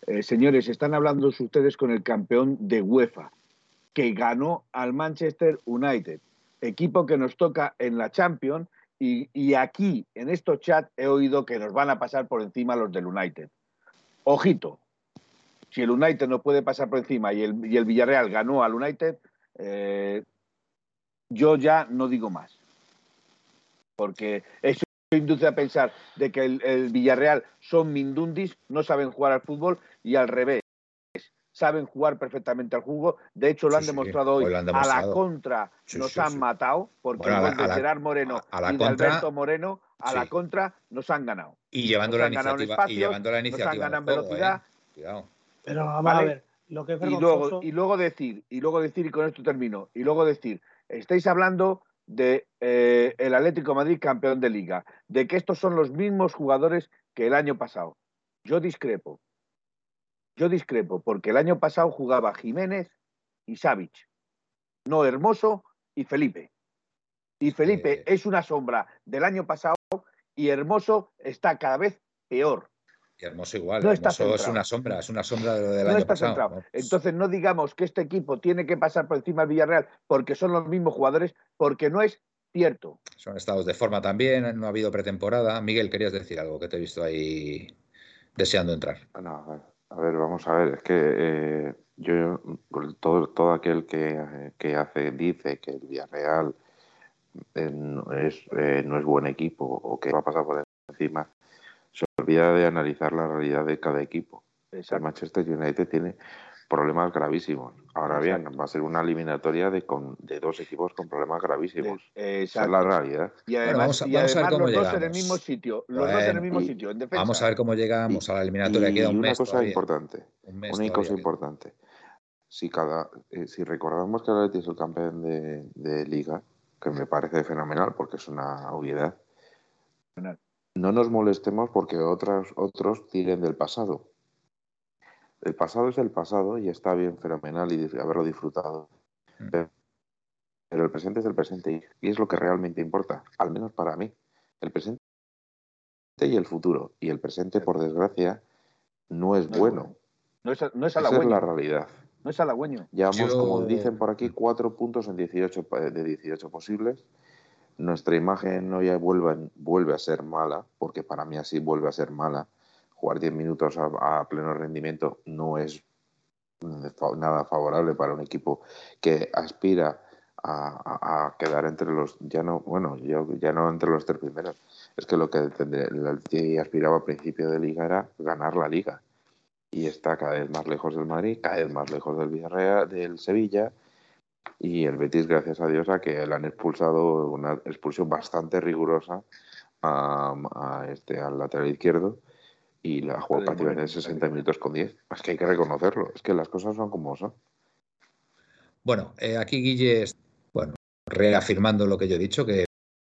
Eh, señores, están hablando ustedes con el campeón de UEFA que ganó al Manchester United, equipo que nos toca en la Champions y, aquí, en estos chats, he oído que nos van a pasar por encima los del United. Ojito, si el United no puede pasar por encima y el, Villarreal ganó al United, eh, yo ya no digo más. Porque eso induce a pensar de que el, el Villarreal son mindundis, no saben jugar al fútbol y al revés saben jugar perfectamente al juego. De hecho, lo han demostrado hoy. a la contra nos han matado, porque bueno, de Gerard Moreno y de Alberto Moreno, a la contra nos han ganado. Y llevando, la iniciativa, y llevando la iniciativa. Nos han ganado en velocidad. ¿eh? Pero vamos a ver. Lo que es y, luego, y luego decir, y luego decir, y con esto termino, y luego decir, estáis hablando de eh, el Atlético Madrid campeón de liga, de que estos son los mismos jugadores que el año pasado. Yo discrepo. Yo discrepo, porque el año pasado jugaba Jiménez y Savic, no Hermoso y Felipe. Y Felipe eh. es una sombra del año pasado y Hermoso está cada vez peor. Y Hermoso igual, no Hermoso es una sombra, es una sombra de lo del año pasado. Entonces no digamos que este equipo tiene que pasar por encima del Villarreal porque son los mismos jugadores, porque no es cierto. Son estados de forma también, no ha habido pretemporada. Miguel, querías decir algo que te he visto ahí deseando entrar. No, a ver, vamos a ver, es que eh, yo, todo, todo aquel que, que, hace, dice que el Villarreal eh, no, es, eh, no es buen equipo o que va a pasar por encima, se olvida de analizar la realidad de cada equipo. El Manchester United tiene problemas gravísimos. Ahora bien, va a ser una eliminatoria de, con, de dos equipos con problemas gravísimos. Esa es la realidad. Y además, vamos, a, ver cómo los dos en el mismo sitio. Los dos en el mismo sitio, en defensa. Vamos a ver cómo llegamos a la eliminatoria. Queda un una mes cosa importante. una cosa importante. Si, cada, eh, si recordamos que el Atleti es el campeón de, de, Liga, que me parece fenomenal porque es una obviedad, no nos molestemos porque otros, otros tiren del pasado el pasado es el pasado y está bien, fenomenal y haberlo disfrutado. Mm. Pero, el presente es el presente y es lo que realmente importa, al menos para mí. El presente y el futuro. Y el presente, por desgracia, no es bueno. No es, no es Esa es la realidad. No es halagüeño. Llevamos, como dicen por aquí, cuatro puntos en 18, de 18 posibles. Nuestra imagen no ya vuelve, vuelve a ser mala, porque para mí así vuelve a ser mala jugar 10 minutos a, pleno rendimiento no es nada favorable para un equipo que aspira a, quedar entre los, ya no, bueno, ya no entre los tres primeros. Es que lo que el aspiraba a principio de liga era ganar la liga. Y está cada vez más lejos del Madrid, cada vez más lejos del Villarreal, del Sevilla. Y el Betis, gracias a Dios, a que le han expulsado una expulsión bastante rigurosa a, este, al lateral izquierdo y la jugó prácticamente 60 minutos con 10. Es que hay que reconocerlo, es que las cosas son como son. Bueno, eh, aquí Guille, bueno, reafirmando lo que yo he dicho, que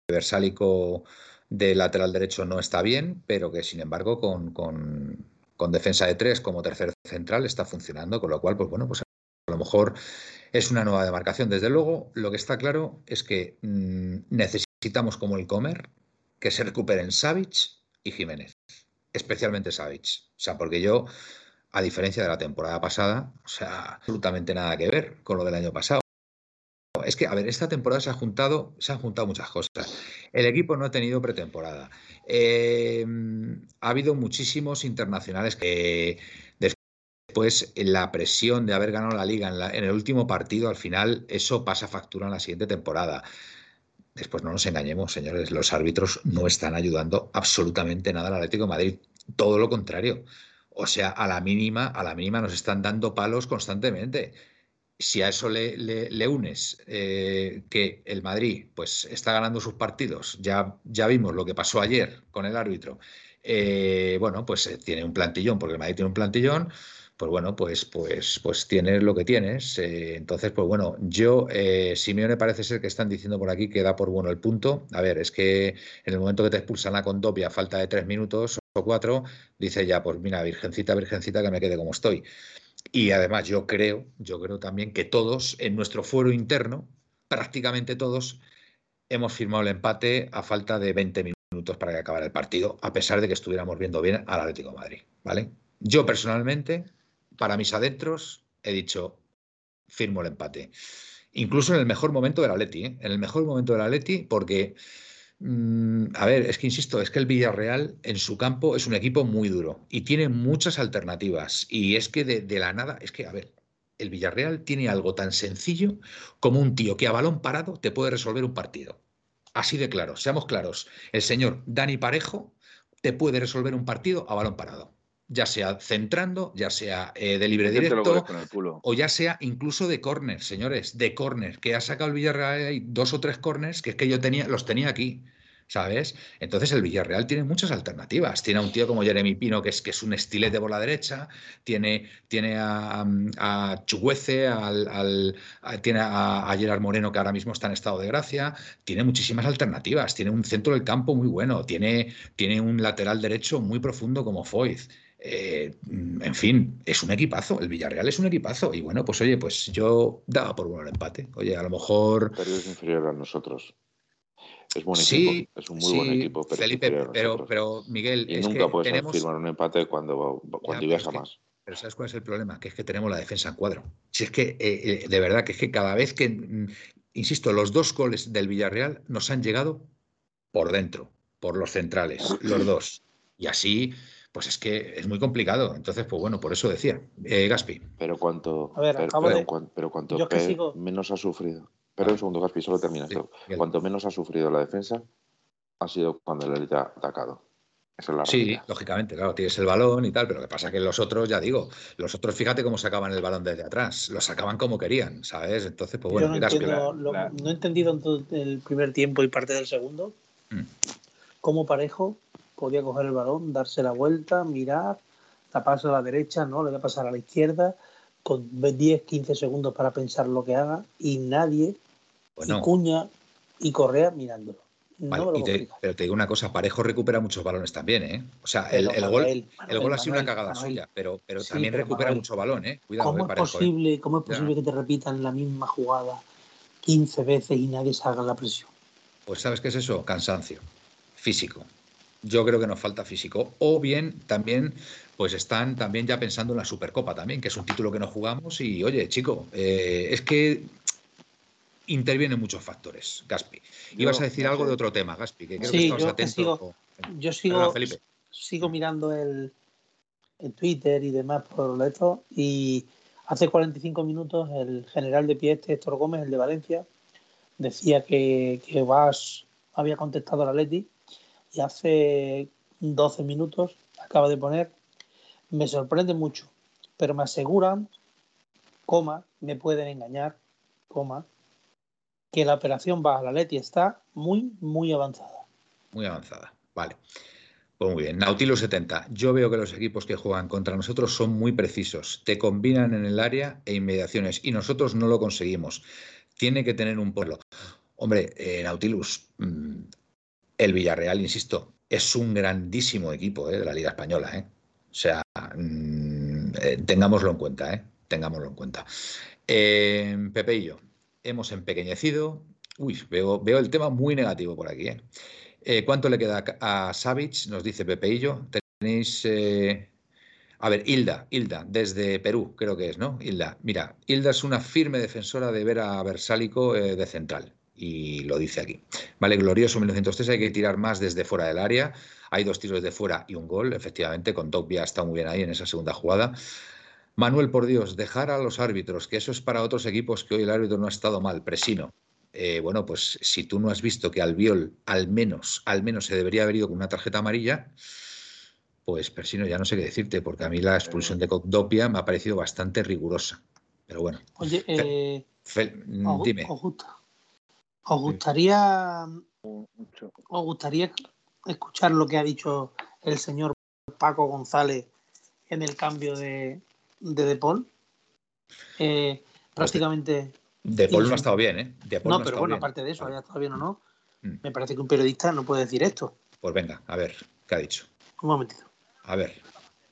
Versálico de lateral derecho no está bien, pero que sin embargo con, con, defensa de tres como tercer central está funcionando, con lo cual, pues bueno, pues a lo mejor es una nueva demarcación. Desde luego, lo que está claro es que mm, necesitamos como el comer que se recuperen Savic y Jiménez, especialmente Savic. O sea, porque yo, a diferencia de la temporada pasada, o sea, absolutamente nada que ver con lo del año pasado. Es que, a ver, esta temporada se, ha juntado, se han juntado muchas cosas. El equipo no ha tenido pretemporada. Eh, ha habido muchísimos internacionales que después la presión de haber ganado la liga en, el último partido, al final, eso pasa factura en la siguiente temporada. Después no nos engañemos, señores, los árbitros no están ayudando absolutamente nada al Atlético de Madrid. Todo lo contrario. O sea, a la mínima, a la mínima nos están dando palos constantemente. Si a eso le, unes eh, que el Madrid pues, está ganando sus partidos, ya, ya vimos lo que pasó ayer con el árbitro, eh, bueno, pues eh, tiene un plantillón, porque el Madrid tiene un plantillón, pues bueno, pues, pues, pues tienes lo que tienes. Eh, entonces, pues bueno, yo, eh, Simeone parece ser que están diciendo por aquí que da por bueno el punto. A ver, es que en el momento que te expulsan a Condopia a falta de tres minutos o cuatro, dice ya, pues mira, virgencita, virgencita, que me quede como estoy. Y además yo creo, yo creo también que todos en nuestro fuero interno, prácticamente todos, hemos firmado el empate a falta de 20 minutos para que acabara el partido, a pesar de que estuviéramos viendo bien al Atlético de Madrid, ¿vale? Yo personalmente para mis adentros he dicho, firmo el empate. Incluso en el mejor momento del Atleti, ¿eh? en el mejor momento del Atleti, porque, mm, a ver, es que insisto, es que el Villarreal en su campo es un equipo muy duro y tiene muchas alternativas. Y es que de, de la nada, es que, a ver, el Villarreal tiene algo tan sencillo como un tío que a balón parado te puede resolver un partido. Así de claro, seamos claros. El señor Dani Parejo te puede resolver un partido a balón parado ya sea centrando, ya sea eh, de libre directo, o ya sea incluso de córner, señores, de córner, que ha sacado el Villarreal hay dos o tres corners que es que yo tenía, los tenía aquí. ¿sabes? Entonces el Villarreal tiene muchas alternativas. Tiene a un tío como Jeremy Pino, que es, que es un estilete por la derecha, tiene, tiene a, a Chuguece, al, tiene a, Gerard Moreno, que ahora mismo está en estado de gracia, tiene muchísimas alternativas, tiene un centro del campo muy bueno, tiene, tiene un lateral derecho muy profundo como Foyz. Eh, en fin, es un equipazo. El Villarreal es un equipazo. Y bueno, pues oye, pues yo daba por bueno el empate. Oye, a lo mejor. Pero es inferior a nosotros. Es buen equipo, es un muy buen equipo. Pero Felipe, pero, pero, Miguel. Y nunca puedes firmar un empate cuando, cuando viaja más. Pero ¿sabes cuál es el problema? Que es que tenemos la defensa en cuadro. Si es que, eh, eh, de verdad, que es que cada vez que, mm, insisto, los dos goles del Villarreal nos han llegado por dentro, por los centrales, los dos. Y así, pues es que es muy complicado. Entonces, pues bueno, por eso decía. Eh, Gaspi. Pero cuánto, pero, cuánto menos ha sufrido. Pero un segundo, Gaspi, solo termina esto. Cuanto menos ha sufrido la defensa, ha sido cuando el élite ha atacado. Eso es la sí, lógicamente, claro, tienes el balón y tal, pero lo que pasa es que los otros, ya digo, los otros, fíjate cómo sacaban el balón desde atrás, lo sacaban como querían, ¿sabes? Entonces, pues bueno, no, no he entendido en el primer tiempo y parte del segundo mm. cómo Parejo podía coger el balón, darse la vuelta, mirar, taparse a la derecha, no, le voy a pasar a la izquierda, con 10, 15 segundos para pensar lo que haga y nadie, y Cuña y Correa mirándolo. pero te digo una cosa, Parejo recupera muchos balones también, ¿eh? O sea, el, gol, el gol ha sido una cagada suya, pero, pero también recupera mucho balón, ¿eh? Cuidado, ¿Cómo, es ¿eh? posible, ¿Cómo es posible que te repitan la misma jugada 15 veces y nadie salga la presión? Pues ¿sabes qué es eso? Cansancio físico yo creo que nos falta físico. O bien también, pues están también ya pensando en la Supercopa también, que es un título que no jugamos. Y oye, chico, eh, es que intervienen muchos factores, Gaspi. Ibas a decir algo de otro tema, Gaspi, que creo que estabas yo atento. Sigo, yo sigo, sigo mirando el, Twitter y demás por esto y Hace 45 minutos el general de pie este, Héctor Gómez, el de Valencia, decía que, que Vas había contestado a la Leti y hace 12 minutos acaba de poner, me sorprende mucho, pero me aseguran, coma, me pueden engañar, coma, que la operación a la Leti está muy, muy avanzada. Muy avanzada, vale. Pues muy bien, Nautilus 70. Yo veo que los equipos que juegan contra nosotros son muy precisos. Te combinan en el área e inmediaciones y nosotros no lo conseguimos. Tiene que tener un pueblo. Hombre, eh, Nautilus, mm, el Villarreal, insisto, es un grandísimo equipo eh, de la Liga Española. Eh. O sea, mm, tengámoslo en cuenta, tengámoslo en cuenta. Pepe y yo hemos empequeñecido. Uy, veo, veo el tema muy negativo por aquí. Eh, ¿Cuánto le queda a Savic? Nos dice Pepeillo. Tenéis. Eh, a ver, Hilda, Hilda, desde Perú, creo que es, ¿no? Hilda. Mira, Hilda es una firme defensora de ver a Versálico eh, de central. Y lo dice aquí. Vale, glorioso 1903, hay que tirar más desde fuera del área. Hay dos tiros de fuera y un gol, efectivamente, con Topia está muy bien ahí en esa segunda jugada. Manuel, por Dios, dejar a los árbitros, que eso es para otros equipos que hoy el árbitro no ha estado mal, Presino. Eh, bueno, pues si tú no has visto que Albiol al menos, al menos se debería haber ido con una tarjeta amarilla, pues Persino ya no sé qué decirte, porque a mí la expulsión de Cogdopia me ha parecido bastante rigurosa. Pero bueno. Oye, eh, dime. Os, gustaría, os gustaría escuchar lo que ha dicho el señor Paco González en el cambio de, de Depol? Eh, prácticamente de Paul no ha estado bien, ¿eh? no, pero bueno, aparte de eso, haya estado bien o no, mm. me parece que un periodista no puede decir esto. Pues venga, a ver, ¿qué ha dicho? Un momentito. A ver,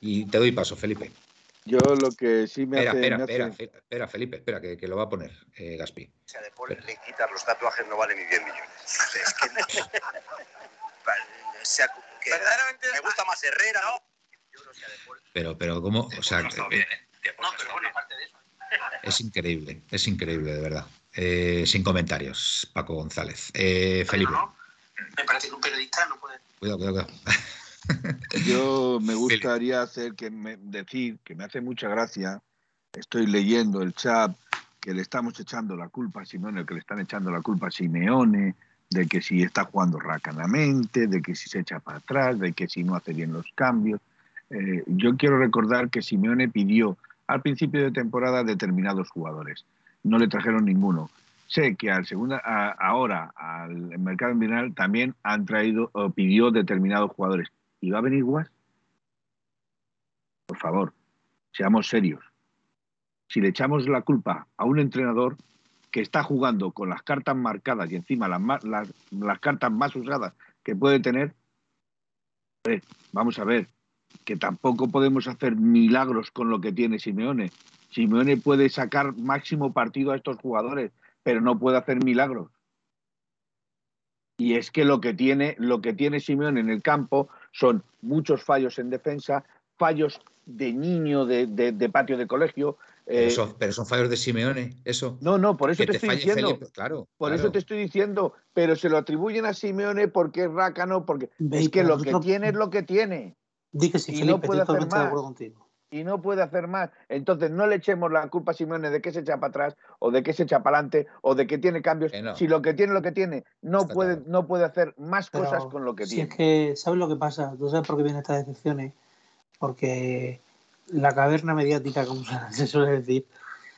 y te doy paso, Felipe. Yo lo que sí me espera, hace... Espera, espera, espera, Felipe, espera, que, que, lo va a poner eh, Gaspi. O sea, de le quitar los tatuajes no vale ni 10 millones. Es que... o sea, que me gusta más Herrera, ¿no? Pero, pero, ¿cómo? O sea, que, bien, ¿eh? no, pero bueno, aparte de eso. Es increíble, es increíble, de verdad. Eh, sin comentarios, Paco González. Eh, Felipe. me parece que un periodista no puede. Cuidado, cuidado, Yo me gustaría hacer que decir que me hace mucha gracia. Estoy leyendo el chat que le estamos echando la culpa a Simeone, que le están echando la culpa a Simeone, de que si está jugando racanamente, de que si se echa para atrás, de que si no hace bien los cambios. Eh, yo quiero recordar que Simeone pidió al principio de temporada determinados jugadores. No le trajeron ninguno. Sé que al segunda, ahora al mercado invernal también han traído o pidió determinados jugadores. ¿Y va a venir Guas? Por favor, seamos serios. Si le echamos la culpa a un entrenador que está jugando con las cartas marcadas y encima las, cartas más usadas que puede tener, vamos a ver, que tampoco podemos hacer milagros con lo que tiene Simeone. Simeone puede sacar máximo partido a estos jugadores, pero no puede hacer milagros. Y es que lo que tiene, lo que tiene Simeone en el campo son muchos fallos en defensa, fallos de niño de, patio de colegio. Pero, son, pero, son, fallos de Simeone, eso. No, no, por eso te, estoy diciendo. claro. Por eso te estoy diciendo, pero se lo atribuyen a Simeone porque es rácano, porque es que lo que tiene es lo que tiene y no puede hacer más. Y no puede hacer más. Entonces, no le echemos la culpa a Simeone de que se echa para atrás, o de que se echa para adelante, o de que tiene cambios. Si lo que tiene lo que tiene, no puede, no puede hacer más cosas con lo que si tiene. es que, ¿sabes lo que pasa? ¿Tú sabes por qué vienen estas decepciones? Porque la caverna mediática, como se suele decir,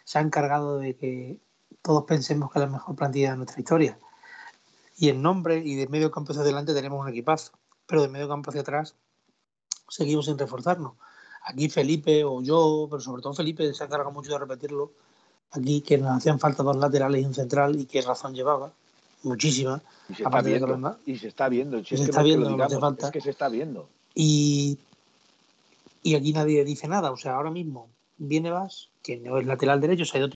se ha encargado de que todos pensemos que es la mejor plantilla de nuestra historia. Y en nombre y de medio campo hacia adelante tenemos un equipazo, pero de medio campo hacia atrás seguimos sin reforzarnos. Aquí Felipe o yo, pero sobre todo Felipe se ha encargado mucho de repetirlo, aquí que nos hacían falta dos laterales y un central y qué razón llevaba, muchísima. Y se está viendo, y se está viendo, se está viendo, es que se está viendo. Y, y aquí nadie dice nada, o sea, ahora mismo viene Vas, que no es lateral derecho, se ha ido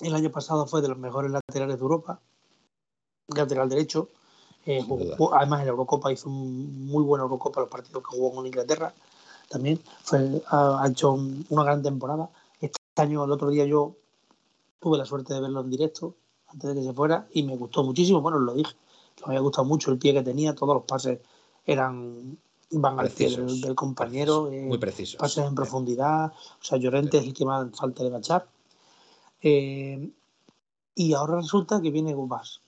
el año pasado fue de los mejores laterales de Europa, lateral derecho, eh, además, en la Eurocopa hizo un muy buena Eurocopa los partidos que jugó con Inglaterra. También fue, ha, hecho una gran temporada. Este año, el otro día, yo tuve la suerte de verlo en directo antes de que se fuera y me gustó muchísimo. Bueno, lo dije, que me había gustado mucho el pie que tenía, todos los pases eran van al pie del, Precisos. compañero, eh, Muy preciso. pases en profundidad. O sea, Llorente es el que más falta le va a echar. Eh, y ahora resulta que viene Gubas.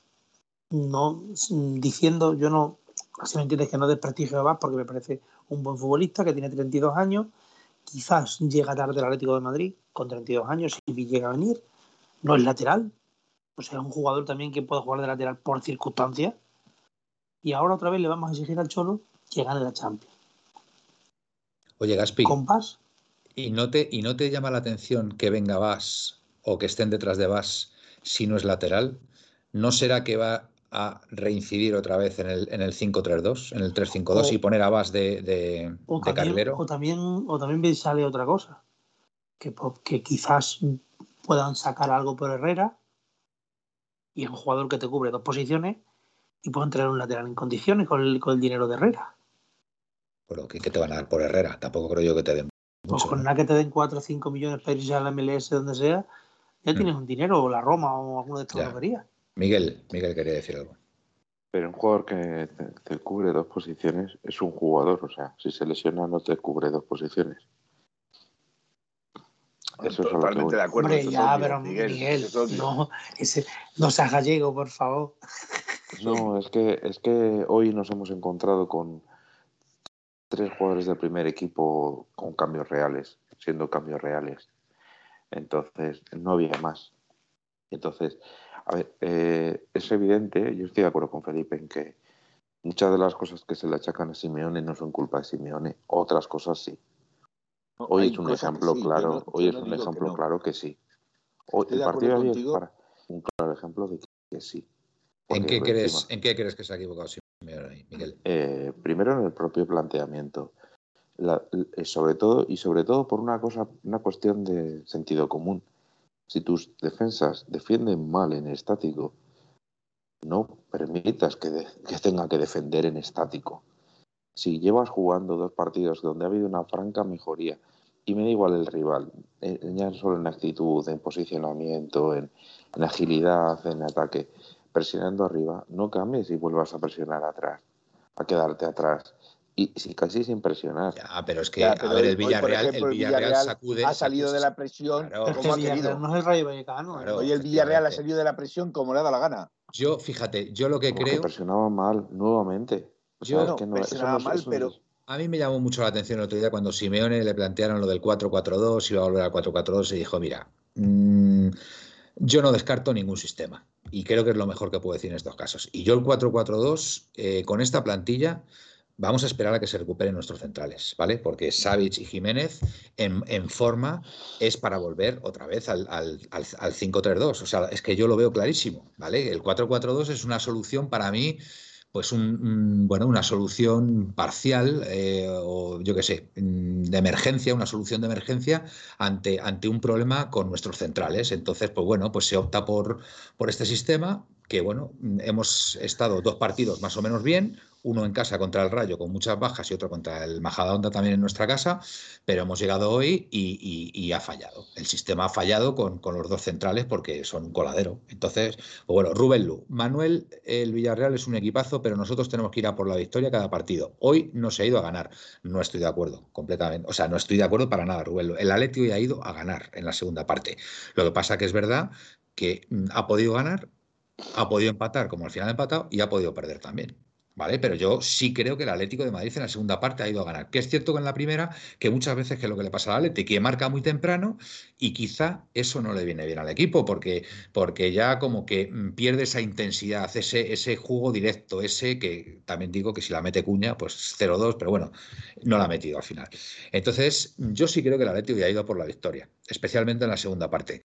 No, diciendo, yo no, si me entiendes que no desprestigio a Gubas porque me parece un buen futbolista que tiene 32 años. Quizás llega tarde el Atlético de Madrid con 32 años y llega a venir. No es lateral. O sea, es un jugador también que puede jugar de lateral por circunstancias. Y ahora otra vez le vamos a exigir al Cholo que gane la Champions. Oye, Gaspi, Con Vas, ¿y no, te, ¿y no te llama la atención que venga Vas o que estén detrás de Vas si no es lateral? ¿No será que va a reincidir otra vez en el, en el 5-3-2, en el 3-5-2 O- y poner a Vas de, de, o de también, carrilero? o también o también sale otra cosa. Que, que quizás puedan sacar algo por Herrera y es un jugador que te cubre dos posiciones y pueden traer un lateral en condiciones con el, con el dinero de Herrera. Pero ¿qué, qué te van a dar por Herrera? Tampoco creo yo que te den Pues con ¿no? nada que te den 4 o 5 millones para irse a la MLS donde sea, ya Mm. tienes un dinero, o la Roma o alguna de estas Ya. Miguel, Miguel quería decir algo. Pero un jugador que te, te cubre dos posiciones es un jugador, o sea, si se lesiona no te cubre dos posiciones. Eso es a lo que de acuerdo. Hombre, ya, obvio, pero Miguel, Miguel, no, ese, no seas gallego, por favor. No, es que, es que hoy nos hemos encontrado con tres jugadores del primer equipo con cambios reales, siendo cambios reales. Entonces, no había más. Entonces, a ver, eh, es evidente, yo estoy de acuerdo con Felipe en que muchas de las cosas que se le achacan a Simeone no son culpa de Simeone, otras cosas sí. No, Hoy es un que ejemplo sí, claro, no- hoy yo es no un que ejemplo no. claro que sí. Hoy, el partido de es para un claro ejemplo de que, que sí. ¿En qué, crees, ¿En qué crees que se ha equivocado Simeone ahí, Miguel? Eh, primero en el propio planteamiento. La- eh, sobre todo, y sobre todo por una cosa, una cuestión de sentido común. Si tus defensas defienden mal en estático, no permitas que, tenga que defender en estático. Si llevas jugando dos partidos donde ha habido una franca mejoría, y me da igual el rival, eh, ya solo en actitud, en posicionamiento, en, en agilidad, en ataque, presionando arriba, no cambies y vuelvas a presionar atrás, a quedarte atrás. Y si casi sin presionar. Ya, pero es que, Ya, a pero ver, hoy- el Villarreal, ejemplo, el Villarreal Villarreal sacude. ha salido sacude- de la presión Claro. Es que como ha querido. no es el Rayo Vallecano. ¿eh? Claro. Hoy el Villarreal ha salido de la presión como le ha dado la gana. Yo, fíjate, yo lo que Porque creo. presionaba mal nuevamente. O sea, Yo- es que no, presionaba no es- mal, no pero- es- A mí me llamó mucho la atención el otro día cuando Simeone le plantearon lo del 4-4-2, iba a volver al 4-4-2 y dijo, mira, mm, yo no descarto ningún sistema y creo que es lo mejor que puedo decir en estos casos. Y yo el 4-4-2, eh, con esta plantilla, vamos a esperar a que se recuperen nuestros centrales, ¿vale? Porque Savic y Jiménez en, forma es para volver otra vez al, al, al, al 5-3-2. O sea, es que yo lo veo clarísimo, ¿vale? El 4-4-2 es una solución para mí pues un, un, bueno, una solución parcial eh, o yo qué sé, mm, de emergencia, una solución de emergencia ante, ante un problema con nuestros centrales. Entonces, pues bueno, pues se opta por, por este sistema que bueno, hemos estado dos partidos más o menos bien, uno en casa contra el Rayo con muchas bajas y otro contra el Majadahonda también en nuestra casa, pero hemos llegado hoy y, ha fallado. El sistema ha fallado con, con, los dos centrales porque son un coladero. Entonces, pues bueno, Rubén Lu, Manuel, el Villarreal es un equipazo, pero nosotros tenemos que ir a por la victoria cada partido. Hoy no se ha ido a ganar. No estoy de acuerdo completamente. O sea, no estoy de acuerdo para nada, Rubén Lu. El Atleti hoy ha ido a ganar en la segunda parte. Lo que pasa que es verdad que mm, ha podido ganar, ha podido empatar como al final ha empatado y ha podido perder también. ¿Vale? Pero yo sí creo que el Atlético de Madrid en la segunda parte ha ido a ganar. Que es cierto que en la primera, que muchas veces que es lo que le pasa al Atlético, que marca muy temprano y quizá eso no le viene bien al equipo, porque, porque ya como que mm, pierde esa intensidad, ese, ese juego directo, ese que también digo que si la mete Cuña, pues 0-2, pero bueno, no la ha metido al final. Entonces, yo sí creo que el Atlético ya ha ido por la victoria, especialmente en la segunda parte.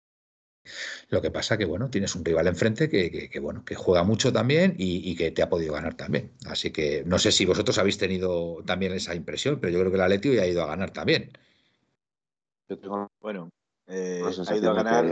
Lo que pasa que, bueno, tienes un rival enfrente que, que, que bueno, que juega mucho también y, y, que te ha podido ganar también. Así que no sé si vosotros habéis tenido también esa impresión, pero yo creo que el Atlético ya ha ido a ganar también. Yo tengo bueno, eh, ha ido a ganar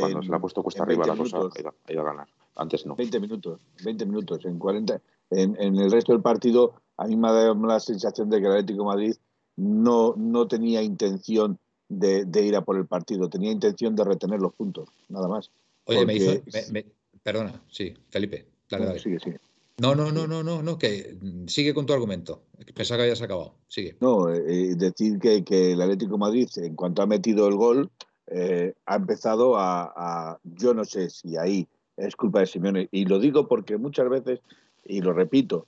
cuando en, se le ha puesto cuesta arriba la cosa, ha ido, ha ido, a ganar. Antes no. 20 minutos, 20 minutos, en 40. En, en, el resto del partido, a mí me ha dado la sensación de que el Atlético de Madrid no, no tenía intención de, de, ir a por el partido, tenía intención de retener los puntos, nada más. Oye, Porque... me hizo. Me, me, perdona, sí, Felipe, dale, no, dale. Sigue, sigue. No, no, no, no, no, no, que sigue con tu argumento. Pensaba que habías acabado. Sigue. No, eh, decir que, que, el Atlético de Madrid, en cuanto ha metido el gol, eh, ha empezado a, a, yo no sé si ahí es culpa de Simeone, y lo digo porque muchas veces, y lo repito,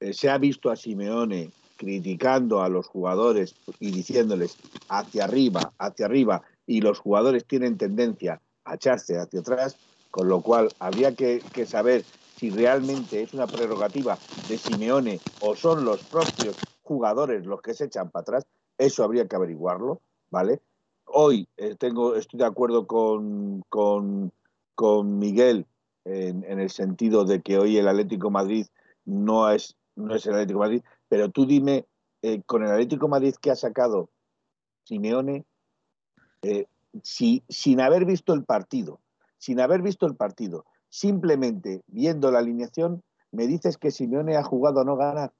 eh, se ha visto a Simeone criticando a los jugadores y diciéndoles hacia arriba, hacia arriba, y los jugadores tienen tendencia a echarse hacia atrás, con lo cual habría que, saber si realmente es una prerrogativa de Simeone o son los propios jugadores los que se echan para atrás, eso habría que averiguarlo, ¿vale? Hoy eh, tengo, estoy de acuerdo con, con, con Miguel en, en, el sentido de que hoy el Atlético Madrid no es, no es el Atlético Madrid, pero tú dime, eh, con el Atlético Madrid que ha sacado Simeone, eh, si, sin haber visto el partido, sin haber visto el partido, simplemente viendo la alineación, me dices que Simeone ha jugado a no ganar.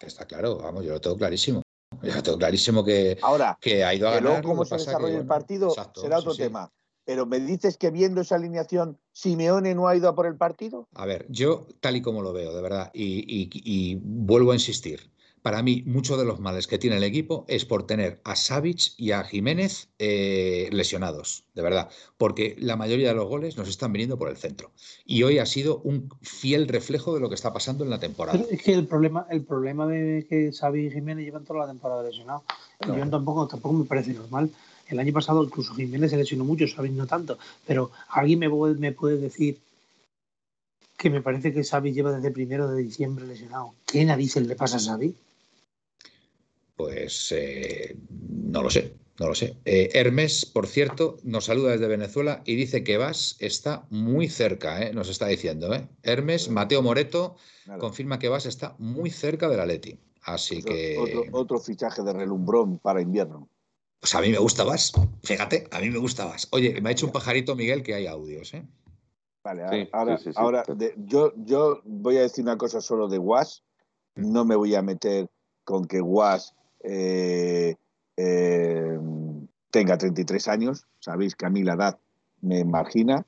Está claro, vamos, yo lo tengo clarísimo. Yo lo tengo clarísimo que, Ahora, que ha ido a que ganar. luego cómo se desarrolla el partido exacto, será otro sí, tema. Sí. Pero me dices que viendo esa alineación, Simeone no ha ido a por el partido. A ver, yo tal y como lo veo, de verdad, y, y, y vuelvo a insistir, para mí, muchos de los males que tiene el equipo es por tener a Savic y a Jiménez eh, lesionados, de verdad, porque la mayoría de los goles nos están viniendo por el centro. Y hoy ha sido un fiel reflejo de lo que está pasando en la temporada. Pero es que el problema, el problema de que Savic y Jiménez llevan toda la temporada lesionados, no. yo tampoco, tampoco me parece normal. El año pasado incluso Jiménez se lesionó mucho, Savic no tanto, pero alguien me puede, me puede decir que me parece que Savic lleva desde primero de diciembre lesionado. ¿Qué narices le pasa a Savic? Pues eh, no lo sé, no lo sé. Eh, Hermes, por cierto, nos saluda desde Venezuela y dice que Vas está muy cerca, ¿eh? nos está diciendo. ¿eh? Hermes, Mateo Moreto, confirma que Vas está muy cerca de la Leti. Así otro, que. Otro, otro, fichaje de relumbrón para invierno. Pues a mí me gusta Vas, fíjate, a mí me gusta Vas. Oye, me ha hecho un pajarito Miguel que hay audios, ¿eh? Vale, sí, ahora, sí, sí, ahora de, yo, yo voy a decir una cosa solo de Was. No me voy a meter con que Was eh, eh, tenga 33 años. Sabéis que a mí la edad me margina,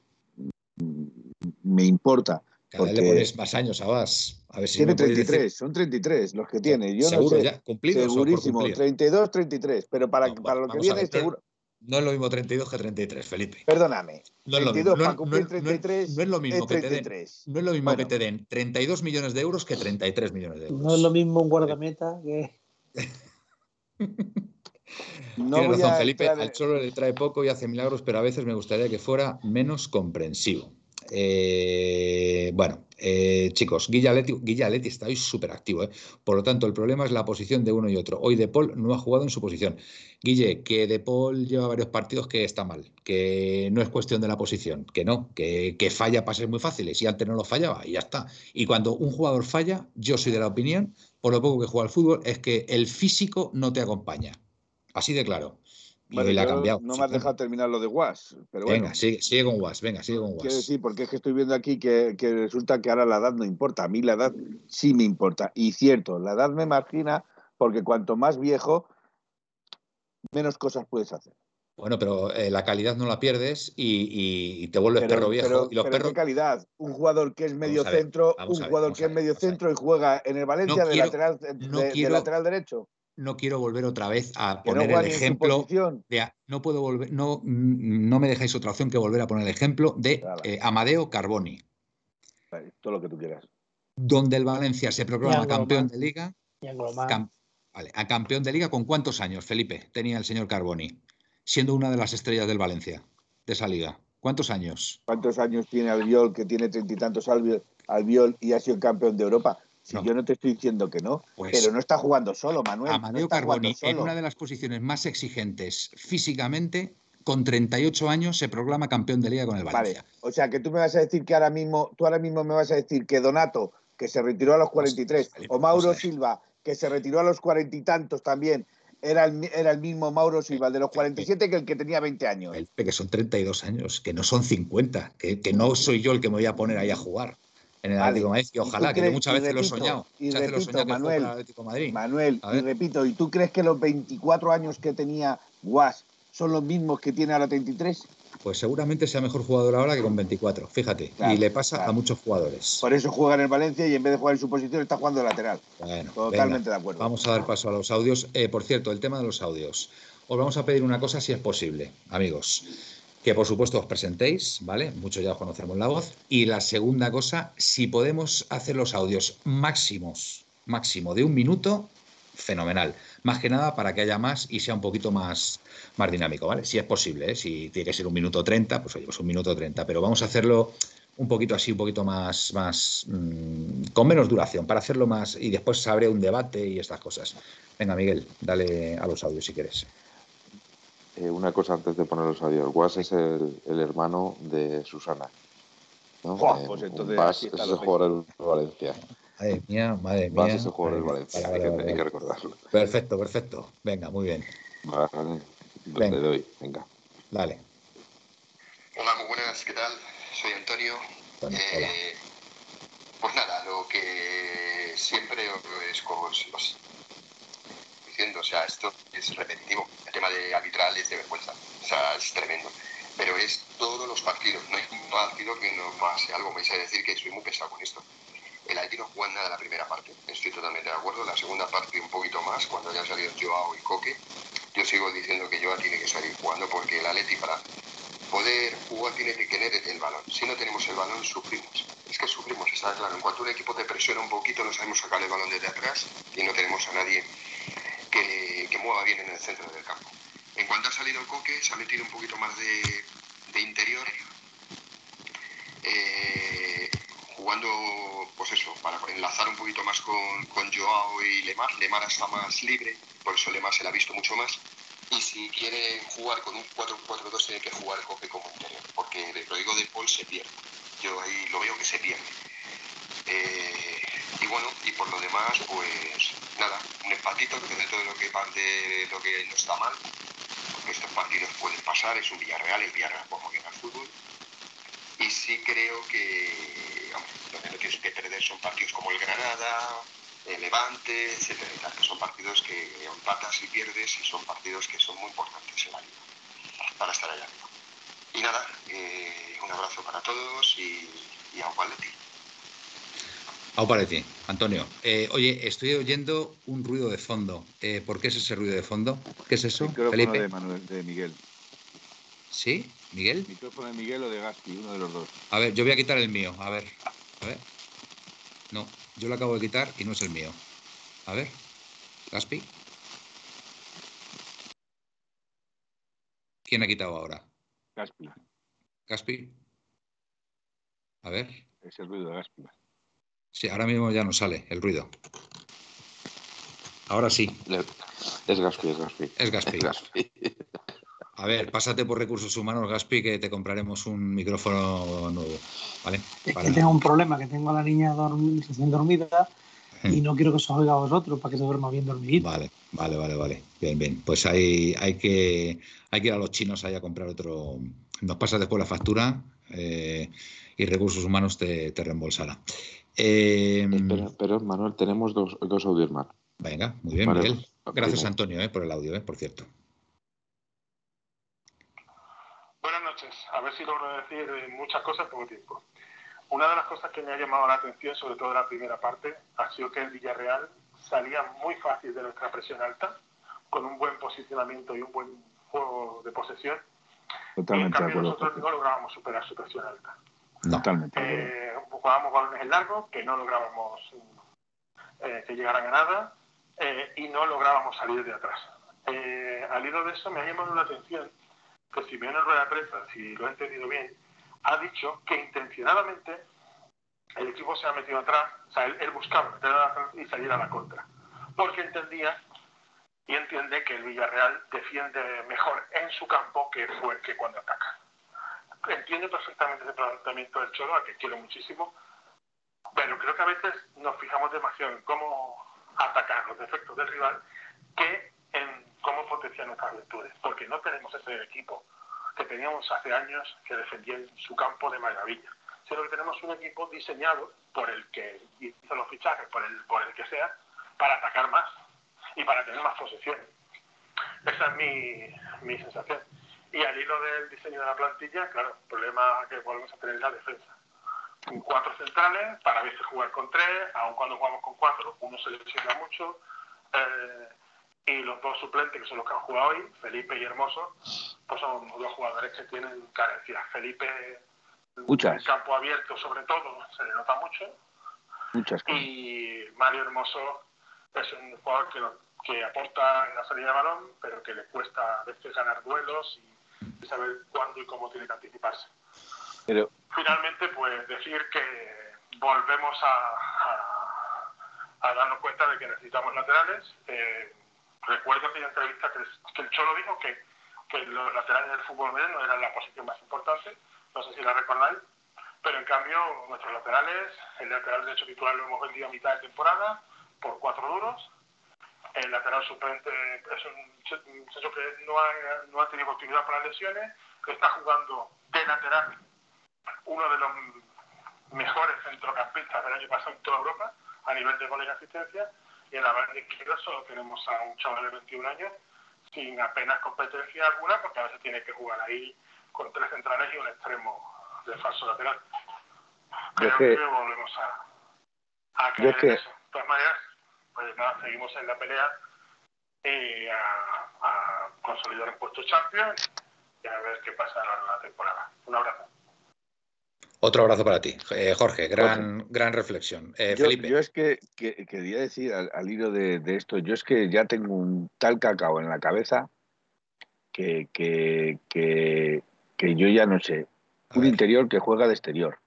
me importa. Cada porque le pones más años a Vas. A ver si tiene 33, decir... son 33 los que tiene. Yo seguro, no sé, ya, cumplidos segurísimo, 32, 33, pero para, no, para lo que viene ver, seguro. No es lo mismo 32 que 33, Felipe. Perdóname. No es lo 32 mismo. para No, cumplir no- 33 no es lo mismo es que te den, 33. no es lo mismo Bueno. que te den 32 millones de euros que 33 millones de euros. No es lo mismo un guardameta que. No Tienes voy razón, a Felipe. entrar Al Cholo le trae poco y hace milagros, pero a veces me gustaría que fuera menos comprensivo. Eh, bueno, eh, chicos, Guilla Leti, Guilla Leti está hoy súper activo. ¿eh? Por lo tanto, el problema es la posición de uno y otro. Hoy De Paul no ha jugado en su posición. Guille, que De Paul lleva varios partidos que está mal, que no es cuestión de la posición, que no, que, que falla pases muy fáciles y antes no lo fallaba y ya está. Y cuando un jugador falla, yo soy de la opinión, por lo poco que juega al fútbol, es que el físico no te acompaña. Así de claro. Y ha cambiado. no me has dejado terminar lo de Was, pero Venga, bueno. sigue, sigue con Was, venga, sigue con Quiero Was. decir, porque es que estoy viendo aquí que, que resulta que ahora la edad no importa. A mí la edad sí me importa. Y cierto, la edad me margina porque cuanto más viejo, menos cosas puedes hacer. Bueno, pero eh, la calidad no la pierdes y, y- y te vuelves Pero, perro viejo. pero- y los pero perros. ¿qué calidad? Un jugador que es medio ver, centro, un ver, jugador que es medio centro y juega en el Valencia de, quiero- lateral, de, no de quiero- lateral derecho. No quiero volver otra vez a Que poner el ejemplo. posición. de a- no puedo volver, no, mm, no me dejáis otra opción que volver a poner el ejemplo de eh, Amadeo Carboni, Vale, todo lo que tú quieras. donde el Valencia se proclama campeón de liga. Cam- vale, a campeón de liga con cuántos años, Felipe, tenía el señor Carboni, siendo una de las estrellas del Valencia, de esa liga. ¿Cuántos años? ¿Cuántos años tiene Albiol, que tiene treinta y tantos Albiol, Albiol y ha sido campeón de Europa? Si No. yo no te estoy diciendo que no, Pues- pero no está jugando solo, Manuel. no Amadeo está jugando Carboni, en solo. una de las posiciones más exigentes físicamente, con 38 años se proclama campeón de liga con el Vale, Valencia. o sea que tú me vas a decir que ahora mismo, tú ahora mismo me vas a decir que Donato, que se retiró a los 43, Felipe, o a Mauro ver. Silva, que se retiró a los cuarenta y tantos también, era el, mi- era el mismo Mauro Silva, el de los 47, que el que tenía 20 años. Que son 32 años, que no son 50, que, que no soy yo el que me voy a poner ahí a jugar en el Vale. Atlético de Madrid, que ¿Y tú ojalá, que muchas veces lo he repito, soñado. y Muchas veces lo he repito, soñado Manuel, el Atlético de Madrid. Manuel, y repito, ¿y tú crees que los 24 años que tenía Guas son los mismos que tiene ahora 33? pues seguramente sea mejor jugador ahora que con 24, fíjate. Claro, y le pasa claro. a muchos jugadores. Por eso juega en el Valencia y en vez de jugar en su posición está jugando de lateral. Bueno, Totalmente venga, de acuerdo. Vamos a dar paso a los audios. Eh, por cierto, el tema de los audios. Os vamos a pedir una cosa si es posible, amigos. Que por supuesto os presentéis, ¿vale? Muchos ya os conocemos la voz. Y la segunda cosa, si podemos hacer los audios máximos, máximo de un minuto, fenomenal. Más que nada para que haya más y sea un poquito más, más dinámico, ¿vale? Si es posible, ¿eh? Si tiene que ser un minuto 30, pues oye, pues un minuto 30. Pero vamos a hacerlo un poquito así, un poquito más, más mm, con menos duración, para hacerlo más y después se abre un debate y estas cosas. Venga, Miguel, dale a los audios si quieres. Eh, una cosa antes de poner los audios. Guas es el, el hermano de Susana. ¿no? Eh, pues entonces Bas aquí es el jugador del Valencia. Madre mía, madre Bas mía. es el jugador del Valencia. Hay que, Vale, vale, hay que vale. recordarlo. Perfecto, perfecto. Venga, muy bien. Vale, Venga. le doy. Venga. Dale. Hola, muy buenas, ¿qué tal? Soy Antonio. Antonio, hola. Eh, pues nada, lo que siempre os, os- os- diciendo, o sea, esto es repetitivo. El tema de arbitral es de vergüenza, o sea, es tremendo. Pero es todos los partidos, no hay un partido que no pase algo. Me vais a decir que soy muy pesado con esto. El Atleti no juega nada la primera parte, estoy totalmente de acuerdo. La segunda parte un poquito más, cuando hayan salido Joao y Coque. Yo sigo diciendo que Joao tiene que salir jugando porque el Atleti para poder jugar tiene que tener el balón. Si no tenemos el balón, sufrimos. Es que sufrimos, está claro. En cuanto un equipo te presiona un poquito, no sabemos sacar el balón desde atrás y no tenemos a nadie que, mueva bien en el centro del campo. En cuanto ha salido el Coque, se ha metido un poquito más de, de interior, eh, jugando, pues eso, para enlazar un poquito más con, Joao y Lemar. Lemar está más libre, por eso Lemar se la ha visto mucho más. Y si quieren jugar con un 4-4-2, tiene que jugar Coque como interior, porque el Rodrigo de Paul se pierde. Yo ahí lo veo que se pierde. Eh, y bueno, y por lo demás, pues nada, un empatito que dentro de lo que parte, lo que no está mal, porque estos partidos pueden pasar, es un Villarreal, el Villarreal como que al fútbol. Y sí creo que, hombre, donde no tienes que perder son partidos como el Granada, el Levante, etcétera que son partidos que empatas y pierdes y son partidos que son muy importantes en la liga, para estar allá arriba. Y nada, eh, un abrazo para todos y, y a Valetti. Au para ti, Antonio. Eh, oye, estoy oyendo un ruido de fondo. Eh, ¿Por qué es ese ruido de fondo? ¿Qué es eso, Micrófono Felipe? de, Manuel, de Miguel. ¿Sí? ¿Miguel? Micrófono de Miguel o de Gaspi, uno de los dos. A ver, yo voy a quitar el mío. A ver. A ver. No, yo lo acabo de quitar y no es el mío. A ver. Gaspi. ¿Quién ha quitado ahora? Gaspi. Gaspi. A ver. Es el ruido de Gaspi. Sí, ahora mismo ya no sale el ruido. Ahora sí, Es Gaspi, es Gaspi. es Gaspi. Es Gaspi. A ver, pásate por recursos humanos, Gaspi, que te compraremos un micrófono nuevo. ¿Vale? Es Para- que tengo un problema, que tengo a la niña recién dormida y no quiero que os oiga a vosotros para que se duerma bien dormidito. Vale, vale, vale, vale. Bien, bien. Pues hay, hay, que, hay que ir a los chinos ahí a comprar otro. Nos pasas después la factura eh, y recursos humanos te, te reembolsará. Eh, Espera, pero Manuel, tenemos dos, dos audios más. venga, muy bien, Vale, Miguel. Gracias, primero. Antonio, eh, por el audio, eh, por cierto. Buenas noches. A ver si logro decir eh, muchas cosas en poco tiempo. Una de las cosas que me ha llamado la atención, sobre todo en la primera parte, ha sido que el Villarreal salía muy fácil de nuestra presión alta, con un buen posicionamiento y un buen juego de posesión. Y en Totalmente de cambio acuerdo. nosotros no lográbamos superar su presión alta. No. Totalmente. Eh, jugábamos balones en largo, que no lográbamos eh, que llegaran a nada, eh, y no lográbamos salir de atrás. Eh, al hilo de eso me ha llamado la atención que Simeone rueda de prensa, si lo he entendido bien, ha dicho que intencionadamente el equipo se ha metido atrás, o sea, él, él buscaba meter atrás y salir a la contra, porque entendía y entiende que el Villarreal defiende mejor en su campo que, fue, que cuando ataca. Entiendo perfectamente ese planteamiento del Cholo, al que quiero muchísimo, pero creo que a veces nos fijamos demasiado en cómo atacar los defectos del rival que en cómo potenciar nuestras virtudes, porque no tenemos ese equipo que teníamos hace años que defendía en su campo de maravilla, sino que tenemos un equipo diseñado por el que hizo los fichajes, por el, por el que sea, para atacar más y para tener más posesión. Esa es mi, mi sensación. Y al hilo del diseño de la plantilla, claro, el problema que volvemos a tener es la defensa. Con cuatro centrales, para veces jugar con tres, aun cuando jugamos con cuatro, uno se lesiona mucho. Eh, y los dos suplentes, que son los que han jugado hoy, Felipe y Hermoso, pues son dos jugadores que tienen carencias. Felipe, Muchas. en campo abierto sobre todo, se le nota mucho. Muchas. Y Mario Hermoso es un jugador que, que aporta en la salida de balón, pero que le cuesta a veces ganar duelos y, y saber cuándo y cómo tiene que anticiparse. Pero Finalmente, pues decir que volvemos a, a- a darnos cuenta de que necesitamos laterales. Eh, recuerdo aquella entrevista que, que el Cholo dijo que, que los laterales del fútbol moderno eran la posición más importante, no sé si la recordáis, pero en cambio nuestros laterales, el lateral derecho titular lo hemos vendido a mitad de temporada por cuatro duros, el lateral suplente es un ch- un muchacho que no ha, no ha tenido continuidad por las lesiones, que está jugando de lateral uno de los mejores centrocampistas del año pasado en toda Europa a nivel de goles y asistencia y en la banda izquierda solo tenemos a un chaval de 21 años sin apenas competencia alguna porque a veces tiene que jugar ahí con tres centrales y un extremo de falso lateral. Creo es que, que- volvemos a, a caer es que- en eso. De todas maneras, pues nada, seguimos en la pelea y a, a consolidar un puesto Champions y a ver qué pasa en la temporada. Un abrazo. Otro abrazo para ti, Eh, Jorge. Gran, gran reflexión. Eh, yo, Felipe. yo es que, que- quería decir al, al hilo de, de esto, yo es que ya tengo un tal cacao en la cabeza que, que, que, que yo ya no sé. A Un ver. interior que juega de exterior.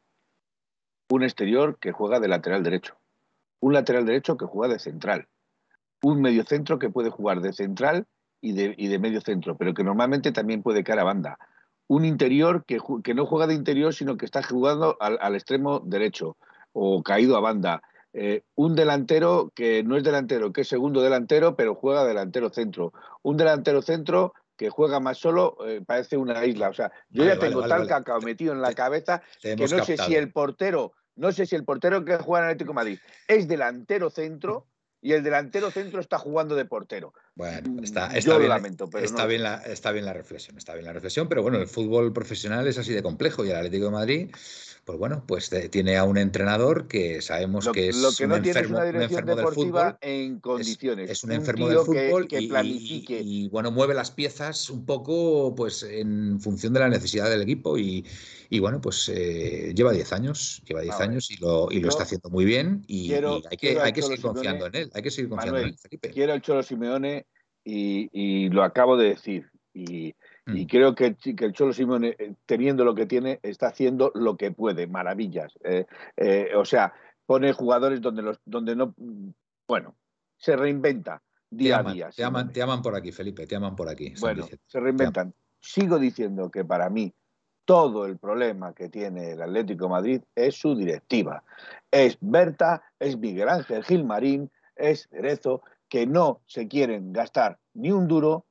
Un exterior que juega de lateral derecho. Un lateral derecho que juega de central. Un mediocentro que puede jugar de central y de, y de medio centro, pero que normalmente también puede caer a banda. Un interior que, que no juega de interior, sino que está jugando al, al extremo derecho o caído a banda. Eh, un delantero que no es delantero, que es segundo delantero, pero juega delantero centro. Un delantero centro que juega más solo, eh, parece una isla. O sea, yo Vale, ya tengo vale, tal vale. cacao metido en la Te- cabeza Te que no sé si el portero, no sé si el portero que juega en Atlético Madrid es delantero centro y el delantero centro está jugando de portero. Bueno, está, Yo está lo bien, lamento, pero está, no. bien la, está bien la reflexión, está bien la reflexión, pero bueno, el fútbol profesional es así de complejo y el Atlético de Madrid, pues bueno, pues eh, tiene a un entrenador que sabemos Lo, que es lo que un no es enfermo, una un enfermo del fútbol. en Es, condiciones. es un un enfermo del fútbol que, que y- y- planifique. y, bueno, mueve las piezas un poco pues en función de la necesidad del equipo y, y, bueno, pues eh, lleva 10 años, lleva 10 A ver, años y lo, y lo está haciendo muy bien y, quiero- y hay que, hay que seguir confiando Simeone. en él, hay que seguir confiando en Manuel, él, Felipe. quiero al Cholo Simeone y, y lo acabo de decir. Y, y Mm. creo que, el chi- que el Cholo Simeone, eh, teniendo lo que tiene, está haciendo lo que puede, maravillas. Eh, eh, o sea, pone jugadores donde, los, donde no. Bueno, se reinventa Te día aman, a día. te, aman, te aman por aquí, Felipe, te aman por aquí. Bueno, se reinventan. Sigo diciendo que para mí todo el problema que tiene el Atlético de Madrid es su directiva. Es Berta, es Miguel Ángel Gilmarín, es Cerezo, que no se quieren gastar ni un duro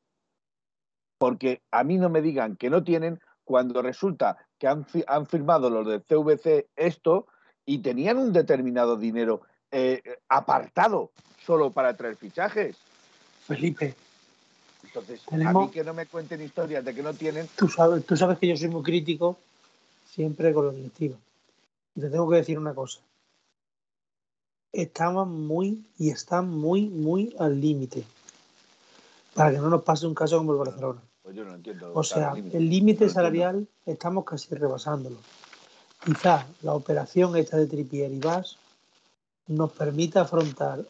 porque a mí no me digan que no tienen cuando resulta que han, fi- han firmado los del CVC esto y tenían un determinado dinero eh, apartado solo para traer fichajes. Felipe, Entonces, a mí que no me cuenten historias de que no tienen, tú sabes, tú sabes que yo soy muy crítico siempre con los directivos. Y te tengo que decir una cosa. Estaban muy y están muy, muy al límite. Para que no nos pase un caso como el Barcelona. pues yo no entiendo. O sea, límite. el No límite entiendo. salarial estamos casi rebasándolo. Quizás la operación esta de Tripier y Vas nos permita afrontar,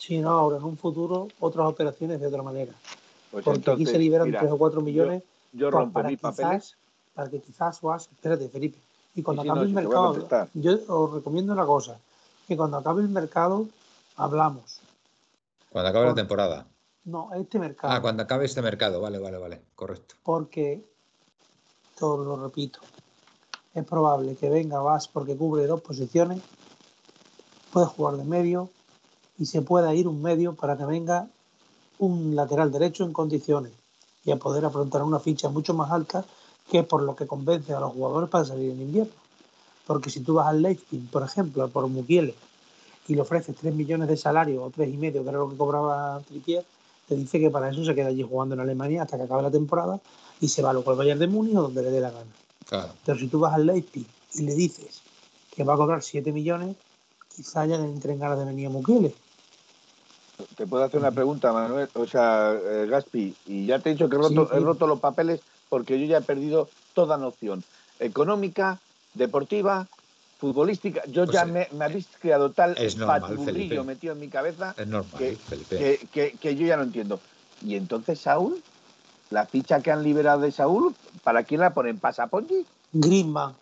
si no ahora, en un futuro, otras operaciones de otra manera. Pues Porque aquí se liberan mira, 3 o 4 millones Yo pa- rompo para mis quizás, papeles. para que quizás Vas, espérate Felipe, y cuando no, el mercado, yo os recomiendo una cosa, que cuando acabe el mercado hablamos. Cuando acabe la Por- temporada. No, este mercado. Ah, cuando acabe este mercado, vale, vale, vale, correcto. porque, todo lo repito, es probable que venga Vas porque cubre dos posiciones, puede jugar de medio y se pueda ir un medio para que venga un lateral derecho en condiciones y a poder afrontar una ficha mucho más alta que por lo que convence a los jugadores para salir en invierno. Porque si tú vas al Leipzig, por ejemplo, por Mukiele, y le ofreces 3 millones de salario o tres y medio, que era lo que cobraba Trippier, te dice que para eso se queda allí jugando en Alemania hasta que acabe la temporada y se va luego al Bayern de Múnich o donde le dé la gana. Claro. Pero si tú vas al Leipzig y le dices que va a cobrar 7 millones, quizá ya le entren ganas de venir a Mukiele. Te puedo hacer una pregunta, Manuel, o sea, eh, Gaspi, y ya te he dicho que he roto, Sí, sí. he roto los papeles porque yo ya he perdido toda noción económica, deportiva, futbolística. Yo Pues ya me, me habéis creado tal Felipe. metido en mi cabeza Es normal, que, que, que- que yo ya no entiendo. Y entonces, Saúl, la ficha que han liberado de Saúl, ¿para quién la ponen? ¿Pasa Pongi? Griezmann.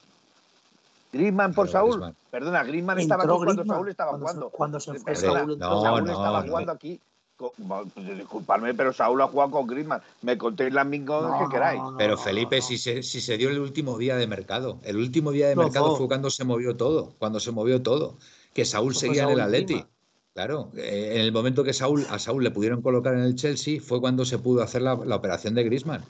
¿Griezmann por Claro, Saúl? Griezmann. Perdona, Griezmann estaba aquí cuando Griezmann. Saúl estaba Cuando se- jugando. cuando se fue Saúl, entró no, Saúl no, estaba no. jugando aquí. Pues, disculpadme, pero Saúl ha jugado con Griezmann. Me contéis las No, que queráis. no, no, Pero Felipe, no. si se, si se dio el último día de mercado, el último día de mercado fue cuando se movió todo, cuando se movió todo, que Saúl Pues seguía en el Atleti. Claro, eh, en el momento que Saúl, a Saúl le pudieron colocar en el Chelsea fue cuando se pudo hacer la, la operación de Griezmann.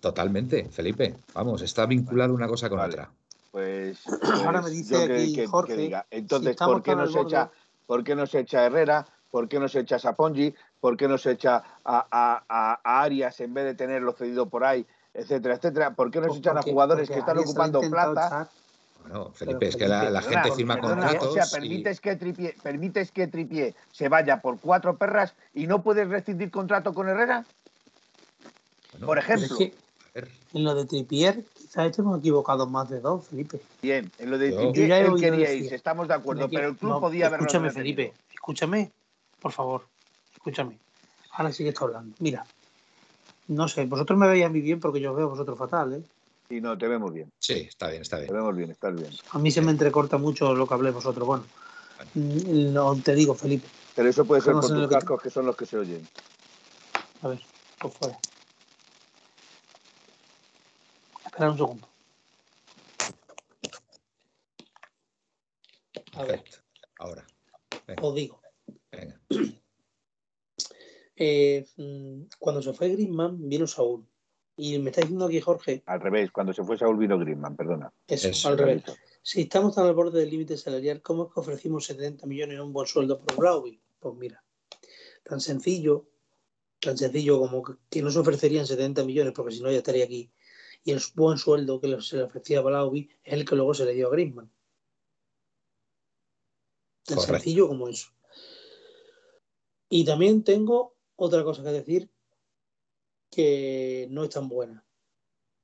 Totalmente, Felipe. Vamos, está vinculado una cosa con Vale. otra. Pues, Ahora pues me dice yo que- aquí que, Jorge, diga. Entonces, ¿por qué tan no al se borde- echa, por qué no se echa Herrera? ¿Por qué no se echa a Sapongi? ¿Por qué no se echa a, a- a- a Arias en vez de tenerlo cedido por ahí, etcétera, etcétera? ¿Por qué no se echan a jugadores que están Arias ocupando plaza? echar- Bueno, Felipe, es que la, gente firma perdona, contratos. O sea, y- permites que, Tripié, permites que Tripié se vaya por cuatro perras y no puedes rescindir contrato con Herrera, bueno, por ejemplo. es que en lo de Trippier, quizás estemos equivocados más de dos, Felipe. Bien, en lo de Yo- él quería irse, estamos de acuerdo, pero el club no, podía haberlo Escúchame. Felipe, escúchame, por favor, escúchame. Ahora sí que está hablando. Mira, no sé, vosotros me veis a mí bien porque yo os veo a vosotros fatal, ¿eh? Sí, no, te vemos bien, sí, está bien, está te bien. vemos bien, estás bien. A mí se me entrecorta mucho lo que habléis vosotros. Bueno, no te digo, Felipe, Pero eso puede ser por tus que- cascos, que son los que se oyen. a ver, por fuera. Espera un segundo. A ver, Perfecto. Ahora, os digo. Venga. eh, mm, cuando se fue Griezmann, vino Saúl. Y me está diciendo aquí Jorge, Al revés, cuando se fue Saúl vino Griezmann, perdona. eso, Eso, al revés. Si estamos tan al borde del límite salarial, ¿cómo es que ofrecimos 70 millones en un buen sueldo por Blauvik? Pues mira, tan sencillo, tan sencillo como que- que no se ofrecerían 70 millones, porque si no ya estaría aquí. Y el buen sueldo que se le ofrecía a Blauvik es el que luego se le dio a Griezmann. Tan Correcto. sencillo como eso. Y también tengo otra cosa que decir que no es tan buena.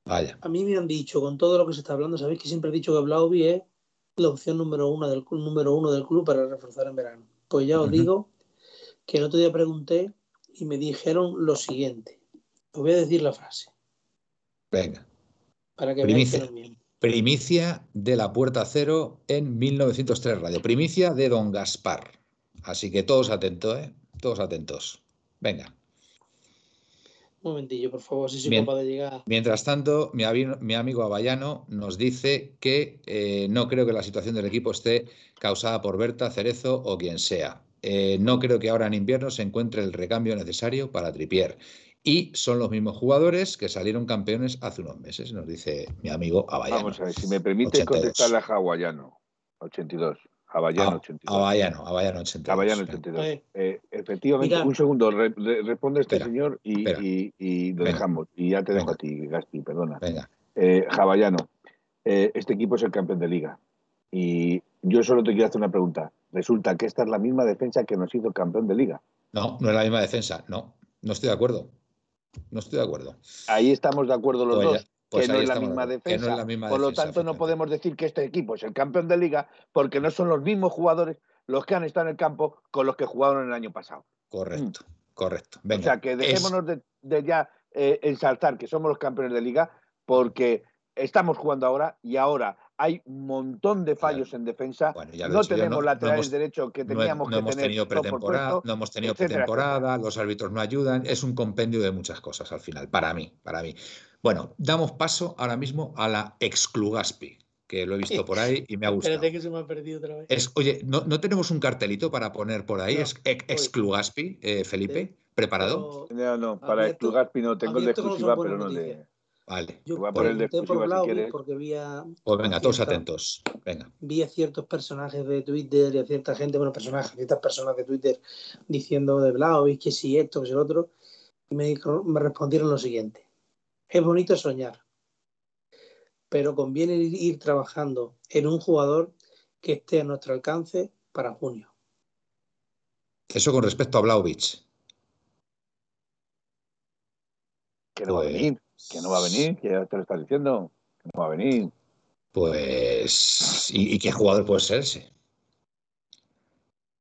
Vaya. A mí me han dicho, con todo lo que se está hablando, sabéis que siempre he dicho que Blauvi es la opción número uno del, número uno del club para reforzar en verano. Pues ya os digo que el otro día pregunté y me dijeron lo siguiente. Os voy a decir la frase Venga. para que Primicia. miento. Primicia de la Puerta Cero en 1903 Radio. Primicia de Don Gaspar. Así que todos atentos, ¿eh? Todos atentos. Venga. Un momentillo, por favor, si soy Bien. capaz de llegar. Mientras tanto, mi, amigo Avallano nos dice que eh, no creo que la situación del equipo esté causada por Berta, Cerezo o quien sea. Eh, no creo que ahora en invierno se encuentre el recambio necesario para Tripier. Y son los mismos jugadores que salieron campeones hace unos meses, nos dice mi amigo Avallano. Vamos a ver, si me permite 82. contestarle a Hawaiano, 82. Ah, 82. Avallano, Avallano 82. Hawaiano, Venga. 82. Eh, efectivamente, mira. un segundo, re- re- responde este Espera, señor y, espera. y- y lo Venga. dejamos. Y ya te dejo Venga. a ti, Gaspi, perdona. Venga. Eh, eh, este equipo es el campeón de liga. Y yo solo te quiero hacer una pregunta. Resulta que esta es la misma defensa que nos hizo campeón de liga. No, no es la misma defensa. No, no estoy de acuerdo. No estoy de acuerdo. Ahí estamos de acuerdo los Pues dos. Pues que, no es la misma que defensa. no es la misma Por lo tanto, no podemos decir que este equipo es el campeón de liga porque no son los mismos jugadores los que han estado en el campo con los que jugaron el año pasado. Correcto, correcto. Venga. o sea, que es- dejémonos de, de ya eh, ensalzar que somos los campeones de liga porque estamos jugando ahora y ahora hay un montón de fallos en defensa. Bueno, ya lo he no yo, tenemos no- no laterales hemos- derechos que no, teníamos no que hemos tener tenido pretemporada, puesto, no hemos tenido etcétera, pretemporada, los árbitros no ayudan, es un compendio de muchas cosas al final, para mí, para mí. Bueno, damos paso ahora mismo a la exclugaspi, que lo he visto por ahí y me ha gustado. espérate que se me ha perdido otra vez. Es, oye, ¿no, no tenemos un cartelito para poner por ahí? No, es ex- exclugaspi, eh, Felipe, ¿preparado? No, no, para Abierto- Gaspi no tengo el de no exclusiva, pero no de. Vale. yo voy a poner el por si quieres. porque vi a, Pues venga, a todos cierta- atentos. Venga. vi a ciertos personajes de Twitter y a cierta gente, bueno, personajes, ciertas personas de Twitter diciendo de Blauvik que si esto, que si lo otro, y me, dijo- me respondieron lo siguiente. Es bonito soñar, pero conviene ir trabajando en un jugador que esté a nuestro alcance para junio. Eso con respecto a Blauvich. Que no va a Pues- venir, que no va a venir, que ya te lo estás diciendo, que no va a venir. Pues. ¿Y, y qué jugador puede ser ese?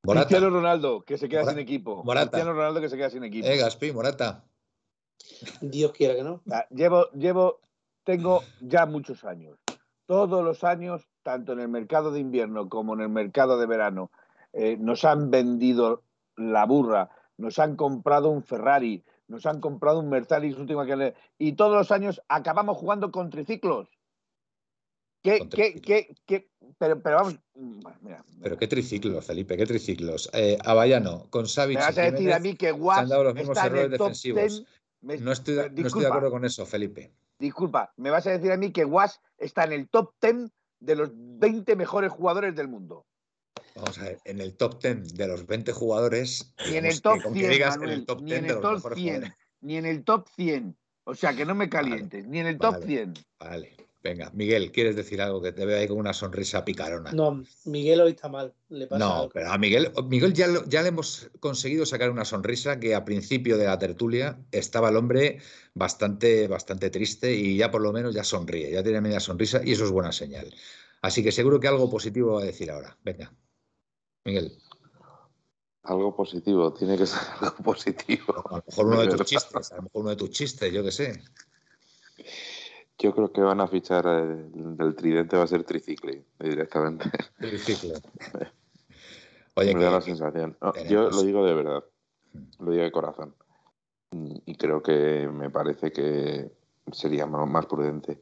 Morata. Cristiano Ronaldo, que se queda Mora- sin equipo. Morata. Cristiano Ronaldo, que se queda sin equipo. Eh, Gaspi, Morata. Dios quiera que no. Ah, Llevo, llevo, tengo ya muchos años. Todos los años, tanto en el mercado de invierno como en el mercado de verano, eh, nos han vendido la burra, nos han comprado un Ferrari, nos han comprado un Mercedes última que le- y todos los años acabamos jugando con triciclos. ¿Qué, Con qué, triciclos. qué, qué? Pero, pero vamos, mira, mira. Pero qué triciclos, Felipe, qué triciclos. Eh, Avallano, con Savic me vas a decir Jiménez a mí que se han Guas dado los mismos errores defensivos. 10. Me- No estoy, de- no estoy de Disculpa. acuerdo con eso, Felipe. Disculpa, me vas a decir a mí que Was está en el top 10 de los 20 mejores jugadores del mundo. Vamos a ver, en el top 10 de los 20 jugadores. Ni en el top que con que 100, digas en Manuel, el top ni 10 en el top mejores 100, jugadores. ni en el top 100. O sea, que no me calientes, ni en el top vale. 100. Vale, venga. Miguel, ¿quieres decir algo? Que te veo ahí con una sonrisa picarona. No, Miguel hoy está mal. Le pasa No, algo. pero a Miguel, Miguel ya, lo- ya le hemos conseguido sacar una sonrisa que a principio de la tertulia estaba el hombre bastante, bastante triste y ya por lo menos ya sonríe, ya tiene media sonrisa y eso es buena señal. Así que seguro que algo positivo va a decir ahora. Venga, Miguel, Algo positivo, tiene que ser algo positivo. a lo mejor uno de De tus chistes, a lo mejor uno de tus chistes, yo qué sé. Yo creo que van a fichar eh, del tridente, va a ser tricicle directamente. Triciclo. Oye, me da la que, sensación. No, yo lo digo de verdad, lo digo de corazón. Y creo que me parece que sería más prudente.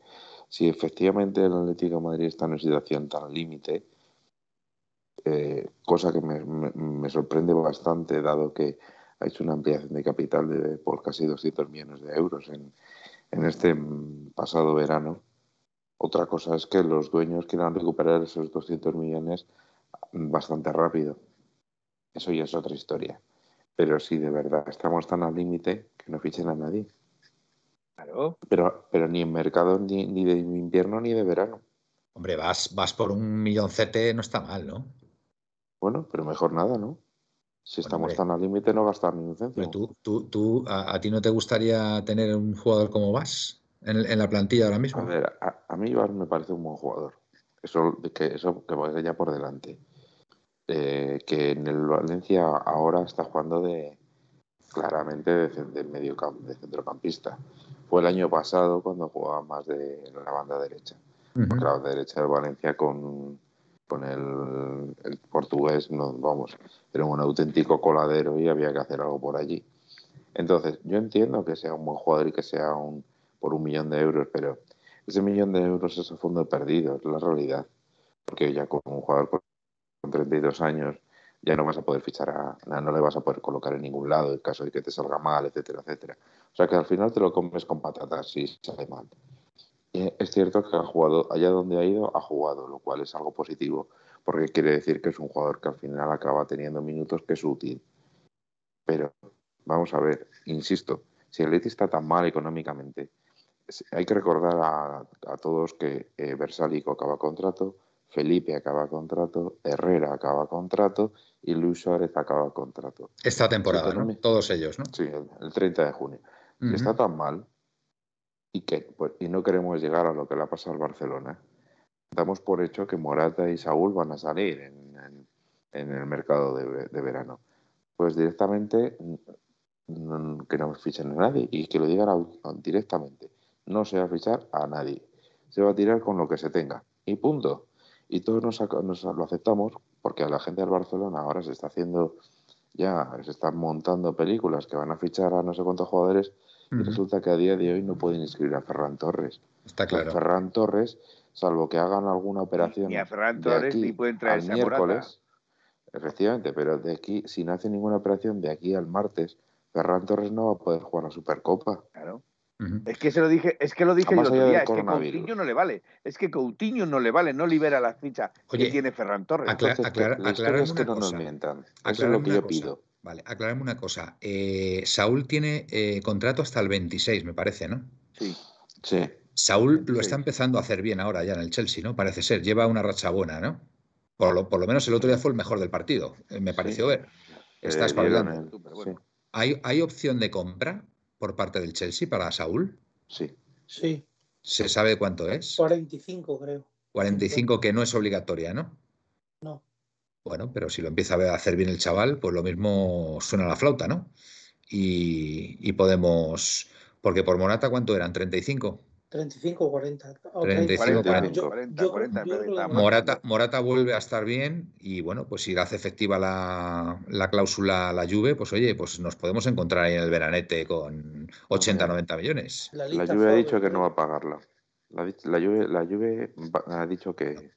Si efectivamente el Atlético de Madrid está en una situación tan límite, eh, cosa que me, me- me sorprende bastante, dado que ha hecho una ampliación de capital de, por casi 200 millones de euros en, en este mm, pasado verano. Otra cosa es que los dueños quieran recuperar esos 200 millones bastante rápido. Eso ya es otra historia. Pero si de verdad estamos tan al límite, que no fichen a nadie. Claro. Pero, pero ni en mercado ni, ni de invierno ni de verano. hombre, vas, vas por un milloncete, no está mal, ¿no? Bueno, pero mejor nada, ¿no? Si estamos tan al límite, no gastar ni un céntimo. ¿Tú, tú, tú, a, a ti no te gustaría tener un jugador como Vas en, en la plantilla ahora mismo? A ver, a, a mí Iván me parece un buen jugador. Eso que eso que vaya ya por delante. Eh, que en el Valencia ahora está jugando de claramente de, de medio de centrocampista. Fue el año pasado cuando jugaba más de la banda derecha. Ujú. Porque la banda derecha del Valencia con, con el, portugués, no, vamos, era un auténtico coladero y había que hacer algo por allí. Entonces, yo entiendo que sea un buen jugador y que sea por un millón de euros, pero ese millón de euros es a fondo perdido, es la realidad. Porque ya con un jugador con 32 años ya no vas a poder fichar a, no le vas a poder colocar en ningún lado en caso de que te salga mal, etcétera, etcétera. O sea que al final te lo comes con patatas si sale mal. Y es cierto que ha jugado, allá donde ha ido, ha jugado, lo cual es algo positivo, porque quiere decir que es un jugador que al final acaba teniendo minutos que es útil. Pero vamos a ver, insisto, si el Leti está tan mal económicamente, hay que recordar a, a todos que eh, Versalico acaba contrato, Felipe acaba contrato, Herrera acaba contrato y Luis Suárez acaba contrato. Esta temporada, ¿no? Todos ellos, ¿no? Sí, el, el 30 de junio. Si está tan mal y que pues, y no queremos llegar a lo que le ha pasado al Barcelona, damos por hecho que Morata y Saúl van a salir en, en- el mercado de, de verano. Pues directamente mm, mm, que no fichen a nadie y que lo digan directamente. No se va a fichar a nadie. Se va a tirar con lo que se tenga. Y punto. Y todos nos lo aceptamos porque a la gente del Barcelona ahora se está haciendo ya, se están montando películas que van a fichar a no sé cuántos jugadores y resulta que a día de hoy no pueden inscribir a Ferran Torres. Está claro. Ferran Torres, salvo que hagan alguna operación Ni a Ferran de Torres aquí ni pueden al traerse a Morata. miércoles, efectivamente, pero de aquí, si no hace ninguna operación de aquí al martes, Ferran Torres no va a poder jugar la Supercopa. Claro. Es que se lo dije, es que lo dije yo el otro día, es que. Coutinho no le vale. Es que Coutinho no le vale, no libera la ficha Oye, que tiene Ferran Torres. Entonces, aclara- es que no nos mientan. Eso es lo que yo cosa. pido. Vale, aclararme una cosa. Eh, Saúl tiene eh, contrato hasta el 26, me parece, ¿no? Sí. Sí. Saúl lo está empezando a hacer bien ahora ya en el Chelsea, ¿no? Parece ser. Lleva una racha buena, ¿no? Por lo, por lo menos el otro día fue el mejor del partido, eh, me pareció ver. Está espabilando. bueno. sí, ¿Hay, ¿Hay opción de compra por parte del Chelsea para Saúl? sí. Sí, ¿Se sabe cuánto es? 45 creo. 45 que no es obligatoria, ¿no? No. Bueno, pero si lo empieza a hacer bien el chaval, pues lo mismo suena la flauta, ¿no? Y, y podemos... Porque por Morata, ¿cuánto eran? ¿35? 35 o 40. o 35, 30. 40. Yo- 40, yo- 40, yo Morata. Morata, vuelve a estar bien y bueno, pues si hace efectiva la, la cláusula a la Juve, pues oye, pues nos podemos encontrar ahí en el veranete con 80, 90 millones. La, La Juve ha dicho que no va a pagarla. La, la Juve, la Juve ha dicho que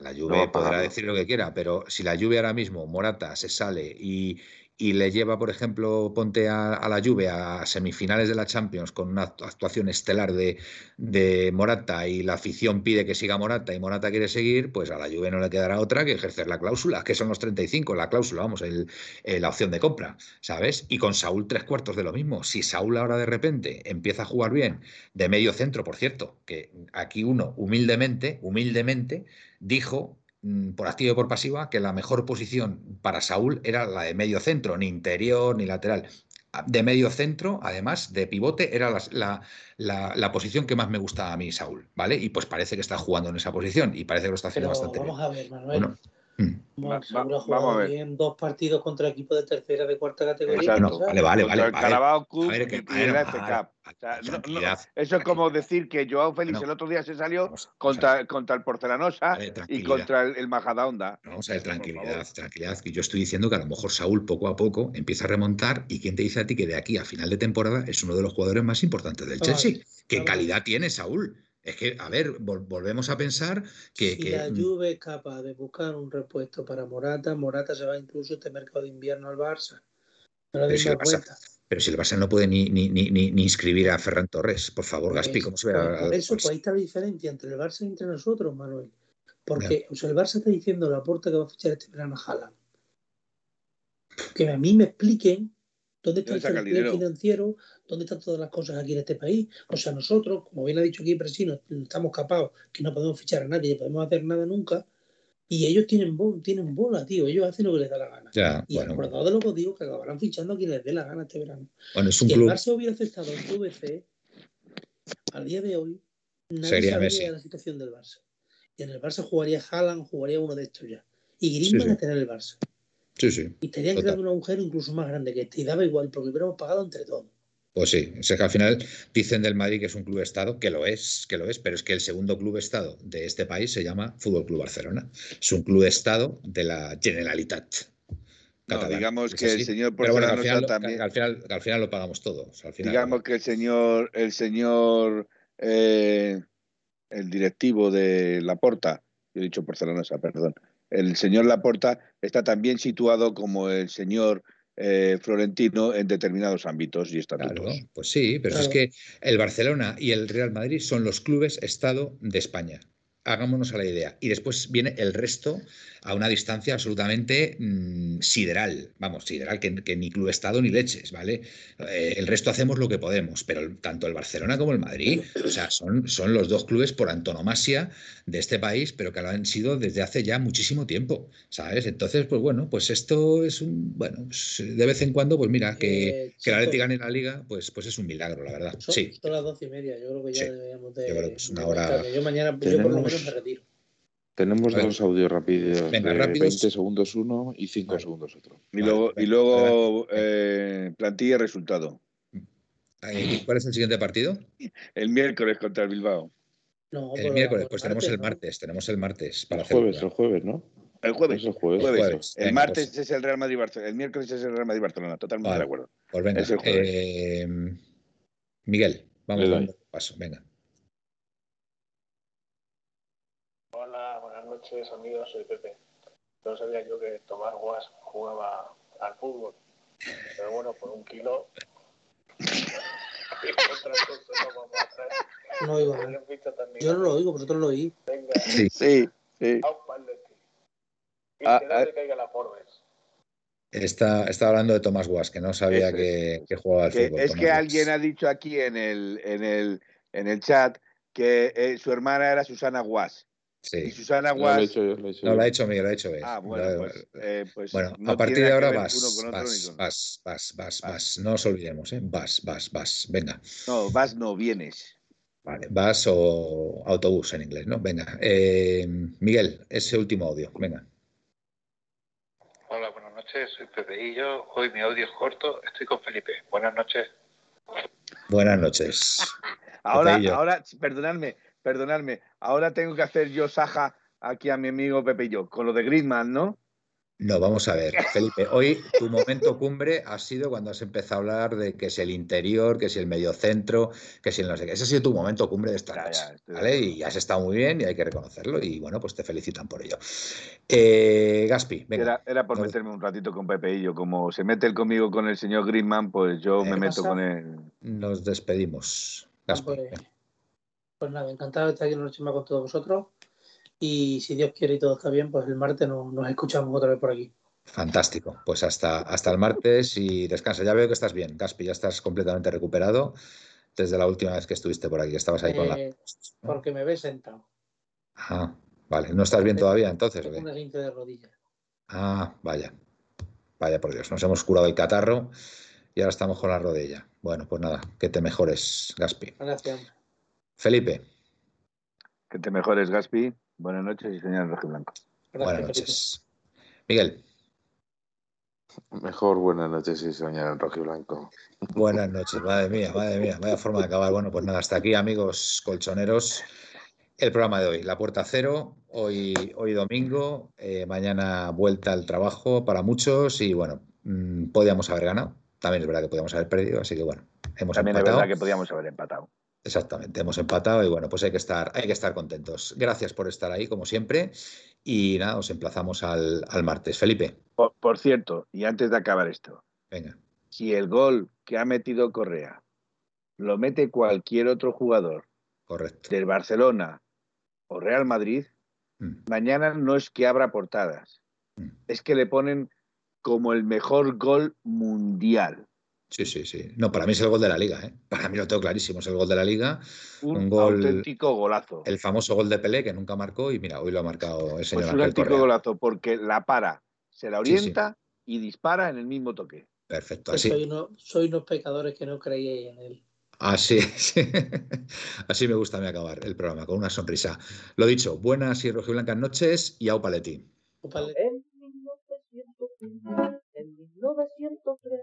La No Juve va a podrá decir lo que quiera, pero si la Juve ahora mismo, Morata, se sale y, y le lleva, por ejemplo, ponte a, la Juve a semifinales de la Champions con una actu- actuación estelar de, de Morata y la afición pide que siga Morata y Morata quiere seguir, pues a la Juve no le quedará otra que ejercer la cláusula, que son los 35, la cláusula, vamos, el- eh, la opción de compra, ¿sabes? Y con Saúl tres cuartos de lo mismo. Si Saúl ahora de repente empieza a jugar bien, de medio centro, por cierto, que aquí uno humildemente, humildemente, dijo por activa y por pasiva que la mejor posición para Saúl era la de medio centro, ni interior ni lateral. De medio centro, además de pivote, era la, la- la- la posición que más me gustaba a mí, Saúl, ¿vale? Y pues parece que está jugando en esa posición y parece que lo está haciendo Pero bastante bien. vamos a ver, Manuel. Bueno, mm. Va- seguro va- vamos a ver. bien dos partidos contra equipos de tercera, de cuarta categoría. Exacto. Vale, vale, vale. Carabao Cup A ver, que- y- el O sea, no- no, tranquilidad, eso es como decir que Joao Félix el otro día se salió Vamos- vamos a contra, ver. contra el Porcelanosa y contra el, el Majadahonda. Vamos a ver, tranquilidad, tranquilidad. Que yo estoy diciendo que a lo mejor Saúl poco a poco empieza a remontar y quién te dice a ti que de aquí a final de temporada es uno de los jugadores más importantes del Vamos a Chelsea. ver, ¿Qué vamos a ver. calidad tiene Saúl? Es que, a ver, vol- volvemos a pensar que... si que, la Juve es capaz de buscar un repuesto para Morata, Morata se va incluso este mercado de invierno al Barça. No Pero si el Barça- cuenta. pero si el Barça no puede ni, ni, ni, ni- inscribir a Ferran Torres, por favor, Gaspi, Pues, ¿cómo se ve? por eso, pues ahí está la diferencia entre el Barça y entre nosotros, Manuel. Porque o sea, el Barça está diciendo la puerta que va a fichar este verano a Haaland. Que a mí me expliquen dónde está ¿Dónde el el financiero, dónde están todas las cosas aquí en este país. O sea, nosotros, como bien ha dicho aquí Presino, estamos capados que no podemos fichar a nadie, ni podemos hacer nada nunca. Y ellos tienen, bo- tienen bola, tío. Ellos hacen lo que les da la gana. Ya, Y bueno, acordado de lo que digo, que acabarán fichando a quien les dé la gana este verano. bueno, es un Si el. Barça hubiera aceptado el VC, al día de hoy, nadie Sería sabría Messi. de la situación del Barça. Y en el Barça jugaría Haaland, jugaría uno de estos ya. Y Griezmann Sí, sí. a tener el Barça. Sí, sí. Y estarían Total. creando un agujero incluso más grande que este. Y daba igual, porque hubiéramos pagado entre todos. Pues sí, es que al final dicen del Madrid que es un club estado, que lo es, que lo es, pero es que el segundo club estado de este país se llama Fútbol Club Barcelona. Es un club estado de la Generalitat. No, digamos que el señor bueno, al, final, lo- también. que al, final, al final lo pagamos todo. O sea, al final- digamos que el señor, el señor, eh, el directivo de Laporta, yo he dicho Porcelanosa, perdón, el señor Laporta está también situado como el señor eh, Florentino en determinados ámbitos y estatutos. Claro, pues sí, pero es que el Barcelona y el Real Madrid son los clubes Estado de España. Hagámonos a la idea. Y después viene el resto a una distancia absolutamente mm, sideral. Vamos, sideral, que, que ni club Estado ni leches, ¿vale? Eh, el resto hacemos lo que podemos, pero el- tanto el Barcelona como el Madrid, o sea, son, son los dos clubes por antonomasia de este país, pero que lo han sido desde hace ya muchísimo tiempo, ¿sabes? Entonces, pues bueno, pues esto es un, bueno, pues, de vez en cuando, pues mira, que, Eh, que el Atleti gane la liga, pues, pues es un milagro, la verdad. Son, Sí, son las doce y media. Yo creo que ya Sí. deberíamos de. Yo creo que es una hora-. Yo mañana, yo por lo Tenemos- me retiro. Tenemos dos audios rápidos Venga, de rápidos. 20 segundos uno y 5 Vale. segundos otro. Y Vale, luego, y venga, luego eh, plantilla y resultado. ¿Cuál es el siguiente partido? El miércoles contra el Bilbao. No, El miércoles, pues tenemos el ¿no? martes, tenemos el martes para El hacer. jueves, el jueves, ¿no? El jueves. Es el jueves. jueves. Jueves. El Venga, martes pues. es el Real Madrid Barcelona. El miércoles es el Real Madrid Barcelona. Totalmente Vale. de acuerdo. Pues venga, Es el jueves. eh, Miguel, vamos dando paso, venga. Hola, buenas noches amigos, soy Pepe. No sabía yo que Tomás Guas jugaba al fútbol, pero bueno, por un kilo. no oigo Yo también. Yo no lo oigo, vosotros lo. Venga, Sí. Sí, sí. Y Ah, que no ah. le caiga la Forbes. Está, está hablando de Tomás Guas, que no sabía que, jugaba al Que- fútbol. es Tomás que Guas. alguien ha dicho aquí en el, en el en el chat que eh, su hermana era Susana Guas. Sí. Y Susana Lo he hecho yo, lo he hecho No, yo. lo ha hecho Miguel, lo ha hecho él. Ah, bueno, pues, eh, pues Bueno, no a partir de ahora vas, vas, vas, vas, vas, Vas. vas. No nos olvidemos, ¿eh? Vas, vas, vas. Venga. No, vas, no vienes. Vale, vas o autobús en inglés, ¿no? Venga. Eh, Miguel, ese último audio. Venga. Hola, buenas noches, soy Pepeillo. Hoy mi audio es corto, estoy con Felipe. Buenas noches. Buenas noches. Ahora, ahora, perdonadme, perdonadme. Ahora tengo que hacer yo Saja aquí a mi amigo Pepe y yo, con lo de Griezmann, ¿no? No, vamos a ver, Felipe. Hoy tu momento cumbre ha sido cuando has empezado a hablar de que si el interior, que si el mediocentro, que si el no sé qué. Ese ha sido tu momento cumbre de esta Ya, noche. ya, ¿vale? Y has estado muy bien y hay que reconocerlo. Y bueno, pues te felicitan por ello. Eh, Gaspi, venga. Era, era por No- meterme un ratito con Pepe y yo. Como se mete él conmigo con el señor Griezmann, pues yo me ¿qué meto pasa? con él. Nos despedimos. Gaspi. Pues nada, encantado de estar aquí una noche más con todos vosotros. Y si Dios quiere y todo está bien, pues el martes nos, nos escuchamos otra vez por aquí. Fantástico. Pues hasta, hasta el martes y descansa. Ya veo que estás bien, Gaspi, ya estás completamente recuperado desde la última vez que estuviste por aquí. Estabas ahí con la. Eh, porque me ves sentado. Ah, vale. ¿No estás bien todavía entonces? Tengo una cinta de rodillas. Ah, vaya. Vaya por Dios. Nos hemos curado el catarro y ahora estamos con la rodilla. Bueno, pues nada, que te mejores, Gaspi. Gracias. Felipe, Que te mejores, Gaspi. Buenas noches y señor Rojiblanco. Gracias, buenas Felipe. noches. Miguel, Mejor buenas noches y soñar en rojo y blanco. buenas noches. Madre mía, madre mía. Vaya forma de acabar. Bueno, pues nada, hasta aquí, amigos colchoneros. El programa de hoy, La Puerta Cero, hoy, hoy domingo, eh, mañana vuelta al trabajo para muchos y bueno, mm, podíamos haber ganado, también es verdad que podíamos haber perdido, así que bueno, hemos También es verdad que podíamos haber empatado. Exactamente, hemos empatado y bueno, pues hay que estar, hay que estar contentos. Gracias por estar ahí, como siempre, y nada, os emplazamos al, al martes. Felipe, Por, por cierto, y antes de acabar esto, venga, si el gol que ha metido Correa lo mete cualquier otro jugador correcto. del Barcelona o Real Madrid, Mm, mañana no es que abra portadas, mm. es que le ponen como el mejor gol mundial. Sí, sí, sí. No, para mí es el gol de la liga, ¿eh? Para mí lo tengo clarísimo, es el gol de la liga. Un, Un gol- auténtico golazo. El famoso gol de Pelé que nunca marcó y mira, hoy lo ha marcado el señor Pues un auténtico Correa. golazo, porque la para, se la Sí, sí. orienta y dispara en el mismo toque. Perfecto, Que así. soy, uno, soy unos pecadores que no creíais en él. Así, sí. así me gusta a mí acabar el programa, con una sonrisa. Lo dicho, buenas y rojiblancas noches y au. Opale. En 1903, en 1903,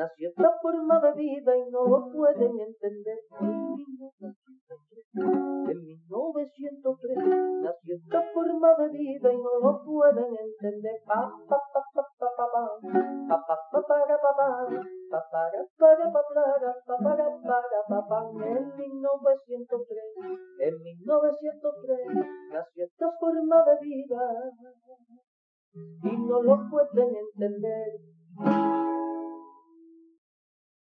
nació esta forma de vida y no lo pueden entender. En 1903, en 1903, nació esta forma de vida y no lo pueden entender. Pa. En 1903, en 1903, nació esta forma de vida y no lo pueden entender.